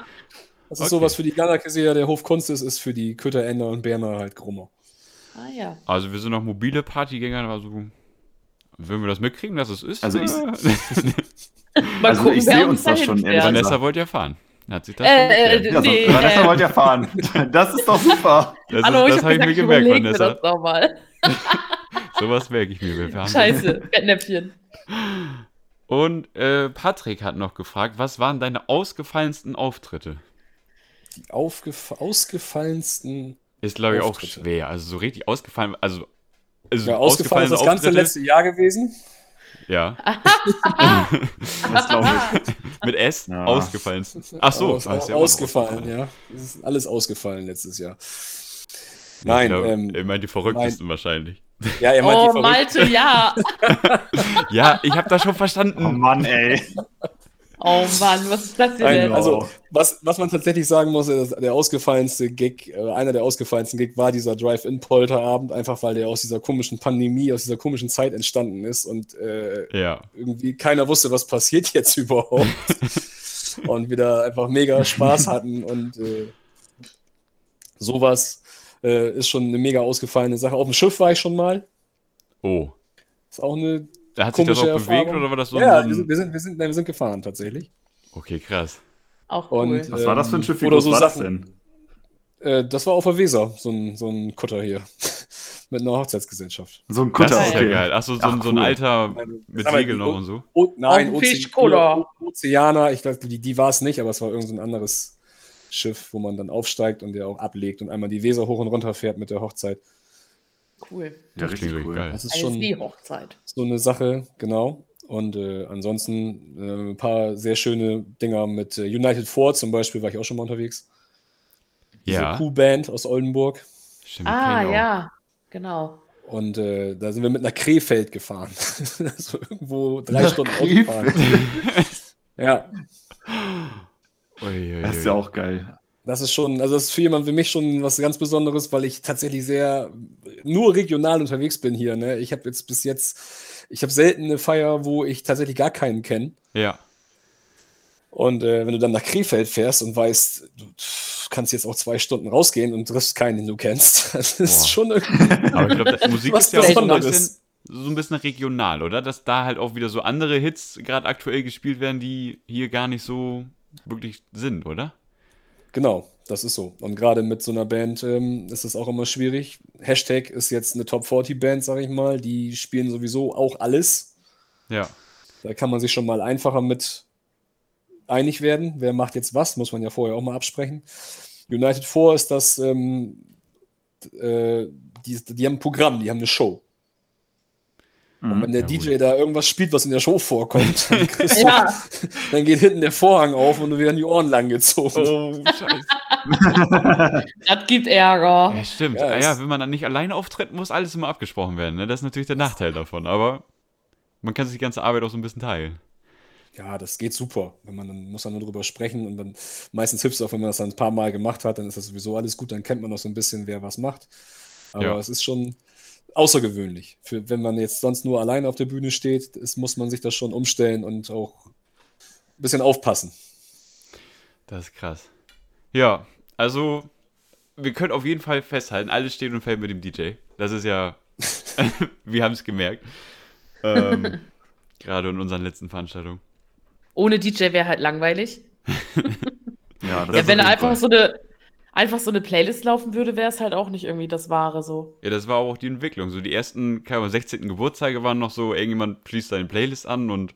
das ist okay. sowas für die Galaxie, der Hofkunst ist, ist für die Kötter, Ender und Berner halt Grummer. Ah ja. Also wir sind noch mobile Partygänger, also würden wir das mitkriegen, dass es ist? Also ich, also ich sehe uns das schon. Vanessa wollt ja fahren. Hat sich das äh, äh, ja, nee, so, Vanessa äh, wollte ja fahren. Das ist doch super. Das, Hallo, ist, das habe ich mir gemerkt, Vanessa. Sowas merke ich mir. Scheiße, Bettnäpfchen. Und äh, Patrick hat noch gefragt, was waren deine ausgefallensten Auftritte? Die aufgef ausgefallensten. Ist, glaube ich, auch schwer. Also so richtig ausgefallen. Also, also ja, ausgefallen ist das ganze Auftritte. letzte Jahr gewesen. Ja. das glaube ich. Mit S? Ja. Ausgefallen. Ach so. Aus, aus, ausgefallen, ja. Das ist alles ausgefallen letztes Jahr. Nein. Ich glaub, ähm, er meint die Verrücktesten mein, wahrscheinlich. Ja, er meint oh, die Malte, ja. ja, ich habe das schon verstanden. Oh Mann, ey. Oh Mann, was ist das denn? Also, was, was man tatsächlich sagen muss, ist, der ausgefallenste Gig, äh, einer der ausgefallensten Gig war dieser Drive-In-Polterabend, einfach weil der aus dieser komischen Pandemie, aus dieser komischen Zeit entstanden ist und äh, ja. irgendwie keiner wusste, was passiert jetzt überhaupt. und wieder einfach mega Spaß hatten und äh, sowas äh, ist schon eine mega ausgefallene Sache. Auf dem Schiff war ich schon mal. Oh. Ist auch eine da hat sich das auch Erfahrung. bewegt oder war das so Ja, ein... wir, sind, wir, sind, wir, sind, nein, wir sind gefahren tatsächlich. Okay, krass. Auch cool. Und, Was war das für ein Schiff? Wie groß so war das denn? Äh, das war auf der Weser, so ein, so ein Kutter hier. mit einer Hochzeitsgesellschaft. So ein Kutter, das ist ja geil. Achso, so, Ach, so ein alter mit Segel noch und so. O nein, Oze Ozeaner, ich glaube, die, die war es nicht, aber es war irgendein so anderes Schiff, wo man dann aufsteigt und der auch ablegt und einmal die Weser hoch und runter fährt mit der Hochzeit. Cool. Ja, richtig cool. Geil. Das ist schon die Hochzeit. So eine Sache, genau. Und äh, ansonsten äh, ein paar sehr schöne Dinger mit äh, United Four zum Beispiel, war ich auch schon mal unterwegs. Diese ja. Q-Band aus Oldenburg. Stimmt, ah, ja, genau. Und äh, da sind wir mit einer Krefeld gefahren. also irgendwo drei Stunden ausgefahren. ja. Ui, ui, ui. Das ist ja auch geil. Das ist schon, also das ist für jemanden wie mich schon was ganz Besonderes, weil ich tatsächlich sehr nur regional unterwegs bin hier. Ne? Ich habe jetzt bis jetzt, ich habe selten eine Feier, wo ich tatsächlich gar keinen kenne. Ja. Und äh, wenn du dann nach Krefeld fährst und weißt, du kannst jetzt auch zwei Stunden rausgehen und triffst keinen, den du kennst, das ist Boah. schon irgendwie. Aber ich glaube, Musik ist ja auch so ein, bisschen, so ein bisschen regional, oder? Dass da halt auch wieder so andere Hits gerade aktuell gespielt werden, die hier gar nicht so wirklich sind, oder? Genau, das ist so. Und gerade mit so einer Band ähm, ist es auch immer schwierig. Hashtag ist jetzt eine Top 40 Band, sag ich mal. Die spielen sowieso auch alles. Ja. Da kann man sich schon mal einfacher mit einig werden. Wer macht jetzt was, muss man ja vorher auch mal absprechen. United 4 ist das, ähm, äh, die, die haben ein Programm, die haben eine Show. Und wenn der Ja, DJ da irgendwas spielt, was in der Show vorkommt, dann, kriegst du, Ja, dann geht hinten der Vorhang auf und du werden die Ohren lang gezogen. Oh, scheiße. das gibt Ärger. Ja, stimmt. Ja, Ja, ja, wenn man dann nicht alleine auftritt, muss alles immer abgesprochen werden. Ne? Das ist natürlich der Nachteil davon. Aber man kann sich die ganze Arbeit auch so ein bisschen teilen. Ja, das geht super. Wenn man dann muss man nur drüber sprechen und dann meistens hilft es auch, wenn man das dann ein paar Mal gemacht hat, dann ist das sowieso alles gut, dann kennt man auch so ein bisschen, wer was macht. Aber Ja. es ist schon außergewöhnlich. Für, wenn man jetzt sonst nur alleine auf der Bühne steht, ist, muss man sich das schon umstellen und auch ein bisschen aufpassen. Das ist krass. Ja, also wir können auf jeden Fall festhalten, alles steht und fällt mit dem DJ. Das ist ja, wir haben es gemerkt. Ähm, gerade in unseren letzten Veranstaltungen. Ohne DJ wäre halt langweilig. Ja, das Ja, wenn jeden einfach Fall. so eine einfach so eine Playlist laufen würde, wäre es halt auch nicht irgendwie das Wahre so. Ja, das war auch die Entwicklung. So die ersten, keine Ahnung, 16. Geburtstage waren noch so, irgendjemand schließt seine Playlist an und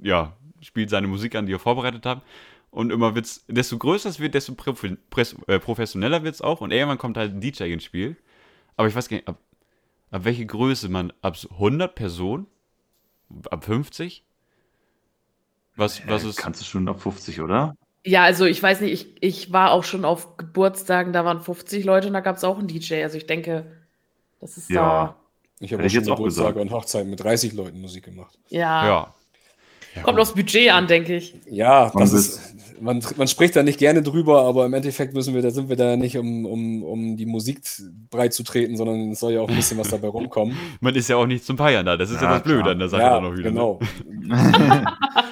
ja, spielt seine Musik an, die er vorbereitet hat. Und immer wird's, desto größer es wird, desto prof- pres- äh, professioneller wird es auch. Und irgendwann kommt halt ein DJ ins Spiel. Aber ich weiß gar nicht, ab, ab welche Größe man, ab so 100 Personen? Ab 50? Was, was Äh, ist, Kannst du schon ab 50, oder? Ja, also ich weiß nicht, ich, ich war auch schon auf Geburtstagen, da waren 50 Leute und da gab es auch einen DJ. Also ich denke, das ist Ja. Ich habe auch ich schon jetzt auch Geburtstage und Hochzeiten mit 30 Leuten Musik gemacht. da, ja, ja. ja kommt aufs Budget an, denke ich. Ja, Man das ist, man, man spricht da nicht gerne drüber, aber im Endeffekt müssen wir, da sind wir da nicht, um, um, um die Musik breit zu treten, sondern es soll ja auch ein bisschen was dabei rumkommen. Man ist ja auch nicht zum Feiern da. Das ist ja, Ja, das Blöde an der Sache ja, dann noch wieder. ne?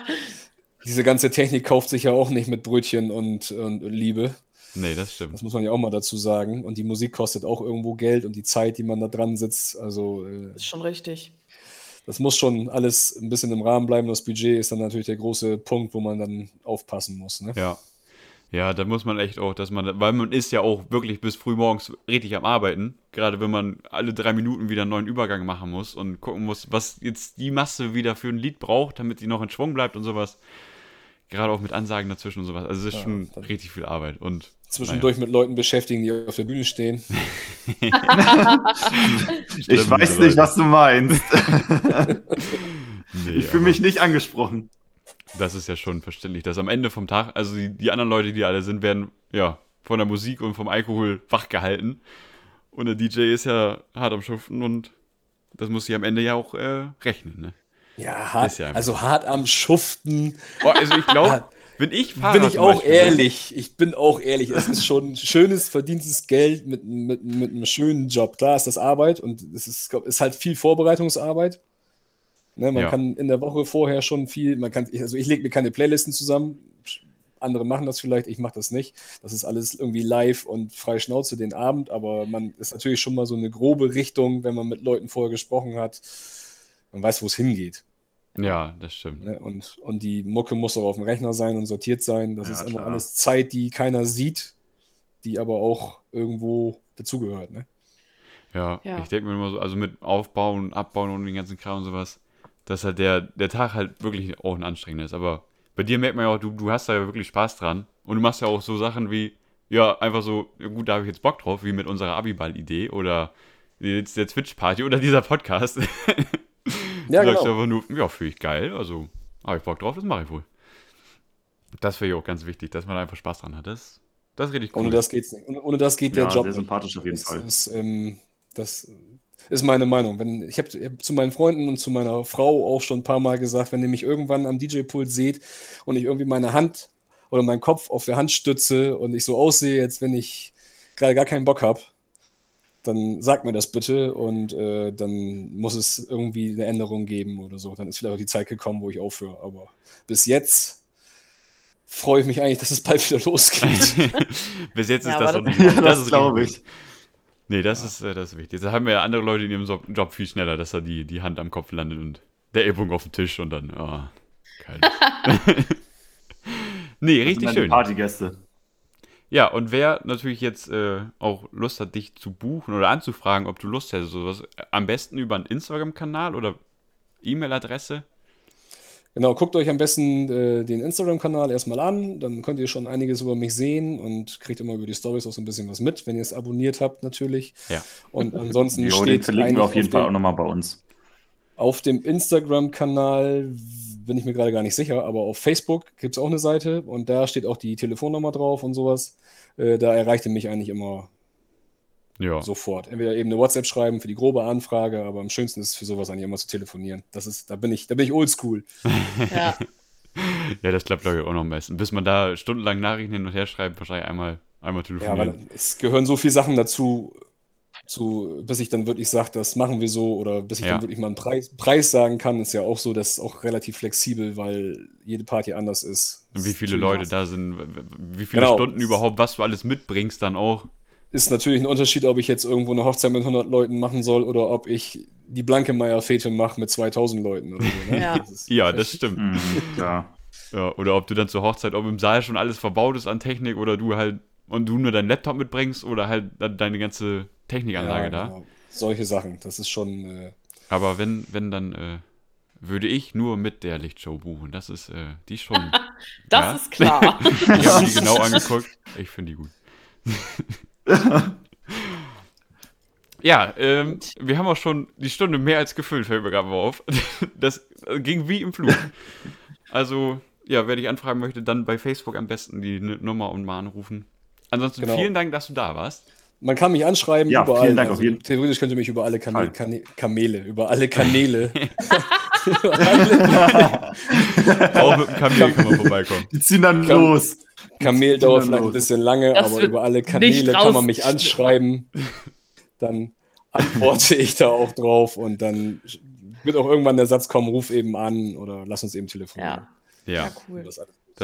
Diese ganze Technik kauft sich ja auch nicht mit Brötchen und, und Liebe. Nee, das stimmt. Das muss man ja auch mal dazu sagen. Und die Musik kostet auch irgendwo Geld und die Zeit, die man da dran sitzt. Also äh, Ist schon richtig. das muss schon alles ein bisschen im Rahmen bleiben. Das Budget ist dann natürlich der große Punkt, wo man dann aufpassen muss. Ne? Ja. Ja, da muss man echt auch, dass man, weil man ist ja auch wirklich bis früh morgens richtig am Arbeiten. Gerade wenn man alle drei Minuten wieder einen neuen Übergang machen muss und gucken muss, was jetzt die Masse wieder für ein Lied braucht, damit sie noch in Schwung bleibt und sowas. Gerade auch mit Ansagen dazwischen und sowas. Also es ist Ja, schon richtig viel Arbeit. Und Zwischendurch mit Leuten beschäftigen, die auf der Bühne stehen. Ich Stimmt, weiß Leute. nicht, was du meinst. nee, Ich fühle mich nicht angesprochen. Das ist ja schon verständlich, dass am Ende vom Tag, also die, die anderen Leute, die alle sind, werden ja von der Musik und vom Alkohol wachgehalten. Und der DJ ist ja hart am Schuften und das muss sich am Ende ja auch äh, rechnen. Ne? Ja, hart, ja also hart am Schuften. Oh, also ich glaube, wenn ich Fahrer bin ich auch Beispiel- ehrlich. Ich bin auch ehrlich. Es ist schon schönes, verdientes Geld mit, mit, mit einem schönen Job. Klar ist das Arbeit und es ist, ist halt viel Vorbereitungsarbeit. Ne, man Ja. kann in der Woche vorher schon viel, man kann, also ich lege mir keine Playlisten zusammen. Andere machen das vielleicht, ich mache das nicht. Das ist alles irgendwie live und frei Schnauze den Abend, aber man ist natürlich schon mal so eine grobe Richtung, wenn man mit Leuten vorher gesprochen hat. Man weiß, wo es hingeht. Ja, das stimmt. Ne? Und, und die Mucke muss auch auf dem Rechner sein und sortiert sein. Das Ja, ist immer klar. alles Zeit, die keiner sieht, die aber auch irgendwo dazugehört. Ne? Ja, Ja. ich denke mir immer so, also mit Aufbauen, Abbauen und den ganzen Kram und sowas, dass halt der, der Tag halt wirklich auch ein anstrengender ist. Aber bei dir merkt man ja auch, du, du hast da ja wirklich Spaß dran. Und du machst ja auch so Sachen wie, ja, einfach so, ja gut, da habe ich jetzt Bock drauf, wie mit unserer Abiball-Idee oder jetzt der Twitch-Party oder dieser Podcast. Ja, du sagst genau. einfach nur, ja, finde ich geil, also habe ich Bock drauf, das mache ich wohl. Das wäre ja auch ganz wichtig, dass man einfach Spaß dran hat. Das, das ist richtig cool. Ohne das geht's nicht. Ohne, ohne das geht der Ja, Job sehr sympathisch auf jeden Das Fall. ist, ähm, das ist meine Meinung. Wenn, ich habe hab zu meinen Freunden und zu meiner Frau auch schon ein paar Mal gesagt, wenn ihr mich irgendwann am DJ-Pult seht und ich irgendwie meine Hand oder meinen Kopf auf der Hand stütze und ich so aussehe, als wenn ich gerade gar keinen Bock habe, dann sagt mir das bitte und äh, dann muss es irgendwie eine Änderung geben oder so. Dann ist vielleicht auch die Zeit gekommen, wo ich aufhöre. Aber bis jetzt freue ich mich eigentlich, dass es bald wieder losgeht. Bis jetzt ist Ja, das nicht. Ja, das ist glaube richtig ich. Nee, das ist, äh, das ist wichtig. Da haben wir ja andere Leute in ihrem So- Job viel schneller, dass da die, die Hand am Kopf landet und der Ellbogen auf dem Tisch und dann, ah, geil. nee, Das richtig sind dann die schön. Partygäste. Ja, und wer natürlich jetzt äh, auch Lust hat, dich zu buchen oder anzufragen, ob du Lust hättest, sowas, äh, am besten über einen Instagram-Kanal oder E-Mail-Adresse. Genau, guckt euch am besten äh, den Instagram-Kanal erstmal an, dann könnt ihr schon einiges über mich sehen und kriegt immer über die Stories auch so ein bisschen was mit, wenn ihr es abonniert habt natürlich. Ja. Und ansonsten Jo, den steht verlinken wir auf jeden auf Fall dem- auch nochmal bei uns. Auf dem Instagram-Kanal bin ich mir gerade gar nicht sicher, aber auf Facebook gibt es auch eine Seite und da steht auch die Telefonnummer drauf und sowas. Äh, da erreichte mich eigentlich immer Ja. sofort. Entweder eben eine WhatsApp schreiben für die grobe Anfrage, aber am schönsten ist es für sowas eigentlich immer zu telefonieren. Das ist, da bin ich, da bin ich oldschool. Ja. Ja, das klappt, glaube ich, auch noch am besten. Bis man da stundenlang Nachrichten hin und her schreibt, wahrscheinlich einmal, einmal Ja, telefonieren. weil es gehören so viele Sachen dazu, zu, bis ich dann wirklich sage, das machen wir so oder bis ich Ja. dann wirklich mal einen Preis, Preis sagen kann, ist ja auch so, das ist auch relativ flexibel, weil jede Party anders ist. Und wie viele Leute da sind, wie viele Genau. Stunden überhaupt, was du alles mitbringst dann auch. Ist natürlich ein Unterschied, ob ich jetzt irgendwo eine Hochzeit mit 100 Leuten machen soll oder ob ich die Blankemeyer-Fete mache mit 2000 Leuten. Oder so, ne? Ja. Das Ja, das stimmt. Mhm, ja. Ja, oder ob du dann zur Hochzeit, ob im Saal schon alles verbaut ist an Technik oder du halt und du nur deinen Laptop mitbringst oder halt deine ganze Technikanlage ja, da. genau. Solche Sachen, das ist schon. Äh, Aber wenn, wenn dann äh, würde ich nur mit der Lichtshow buchen. Das ist äh, die schon. Das Ja. ist klar. ich habe die genau angeguckt. Ich finde die gut. ja, ähm, wir haben auch schon die Stunde mehr als gefüllt, fällt mir gerade mal auf. Das äh, ging wie im Flug. Also, ja, wer dich anfragen möchte, dann bei Facebook am besten die Nummer und mal anrufen. Ansonsten Genau. vielen Dank, dass du da warst. Man kann mich anschreiben Ja, überall. vielen Dank auf jeden- Theoretisch könnt ihr mich über alle Kane Fall. Kane Kamele, über alle Kanäle. Auch mit dem Kamel kann man vorbeikommen. Die ziehen dann Komm. los. Kamel dauert vielleicht ein bisschen lange, Das aber über alle Kanäle kann man mich anschreiben. Dann antworte ich da auch drauf und dann wird auch irgendwann der Satz kommen, ruf eben an oder lass uns eben telefonieren. Ja, Ja, ja, cool. Das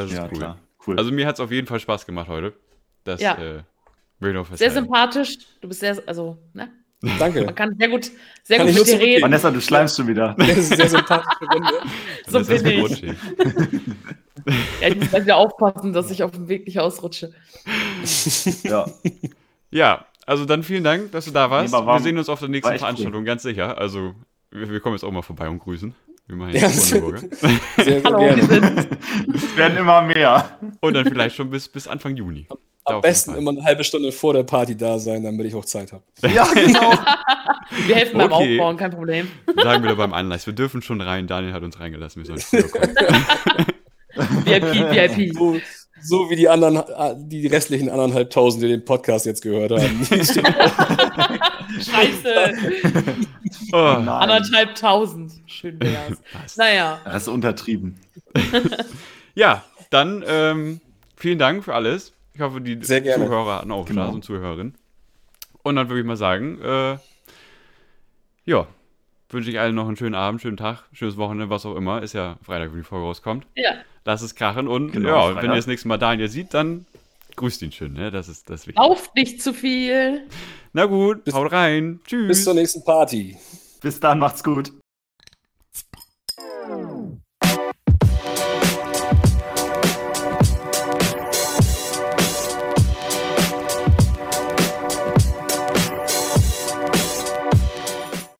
ist Ja, cool. Cool. Also mir hat es auf jeden Fall Spaß gemacht heute. Das Ja. äh, will noch Sehr sympathisch. Du bist sehr, also, ne? Danke. Man kann sehr gut, sehr Kann gut nur mit dir reden. Vanessa, du schleimst schon wieder. Das ist eine sehr sympathische Runde. So Das ist bin ich. rutschig. Ja, ich muss wieder aufpassen, dass ich auf dem Weg nicht ausrutsche. Ja. Ja, also dann vielen Dank, dass du da warst. Nee, war- wir sehen uns auf der nächsten echt cool. Veranstaltung, ganz sicher. Also, wir, wir kommen jetzt auch mal vorbei und grüßen. Wir machen Ja, jetzt Brandenburger. Sehr, sehr Hallo, wir gerne. sind. Es werden immer mehr. Und dann vielleicht schon bis, bis Anfang Juni. Am besten immer eine halbe Stunde vor der Party da sein, damit ich auch Zeit habe. Ja, genau. Wir helfen beim Okay. Aufbauen, kein Problem. Sagen wir da beim Anlass. Wir dürfen schon rein. Daniel hat uns reingelassen. Wir sollen. VIP, VIP. So, so wie die anderen, äh, die restlichen anderthalbtausend, die den Podcast jetzt gehört haben. Scheiße. Oh, Anderthalb tausend. Schön wär's. Naja, Das ist untertrieben. ja, dann ähm, vielen Dank für alles. Ich hoffe, die Sehr gerne. Zuhörer hatten auch Genau. Spaß und Zuhörerinnen. Und dann würde ich mal sagen, äh, ja, wünsche ich allen noch einen schönen Abend, schönen Tag, schönes Wochenende, was auch immer. Ist ja Freitag, wenn die Folge rauskommt. ja. Lass es krachen und Genau, ja, wenn ihr das nächste Mal Daniel sieht, dann grüßt ihn schön, ne? Das ist das Wichtige. Lauft nicht zu viel. Na gut, haut rein. Tschüss. Bis zur nächsten Party. Bis dann, macht's gut.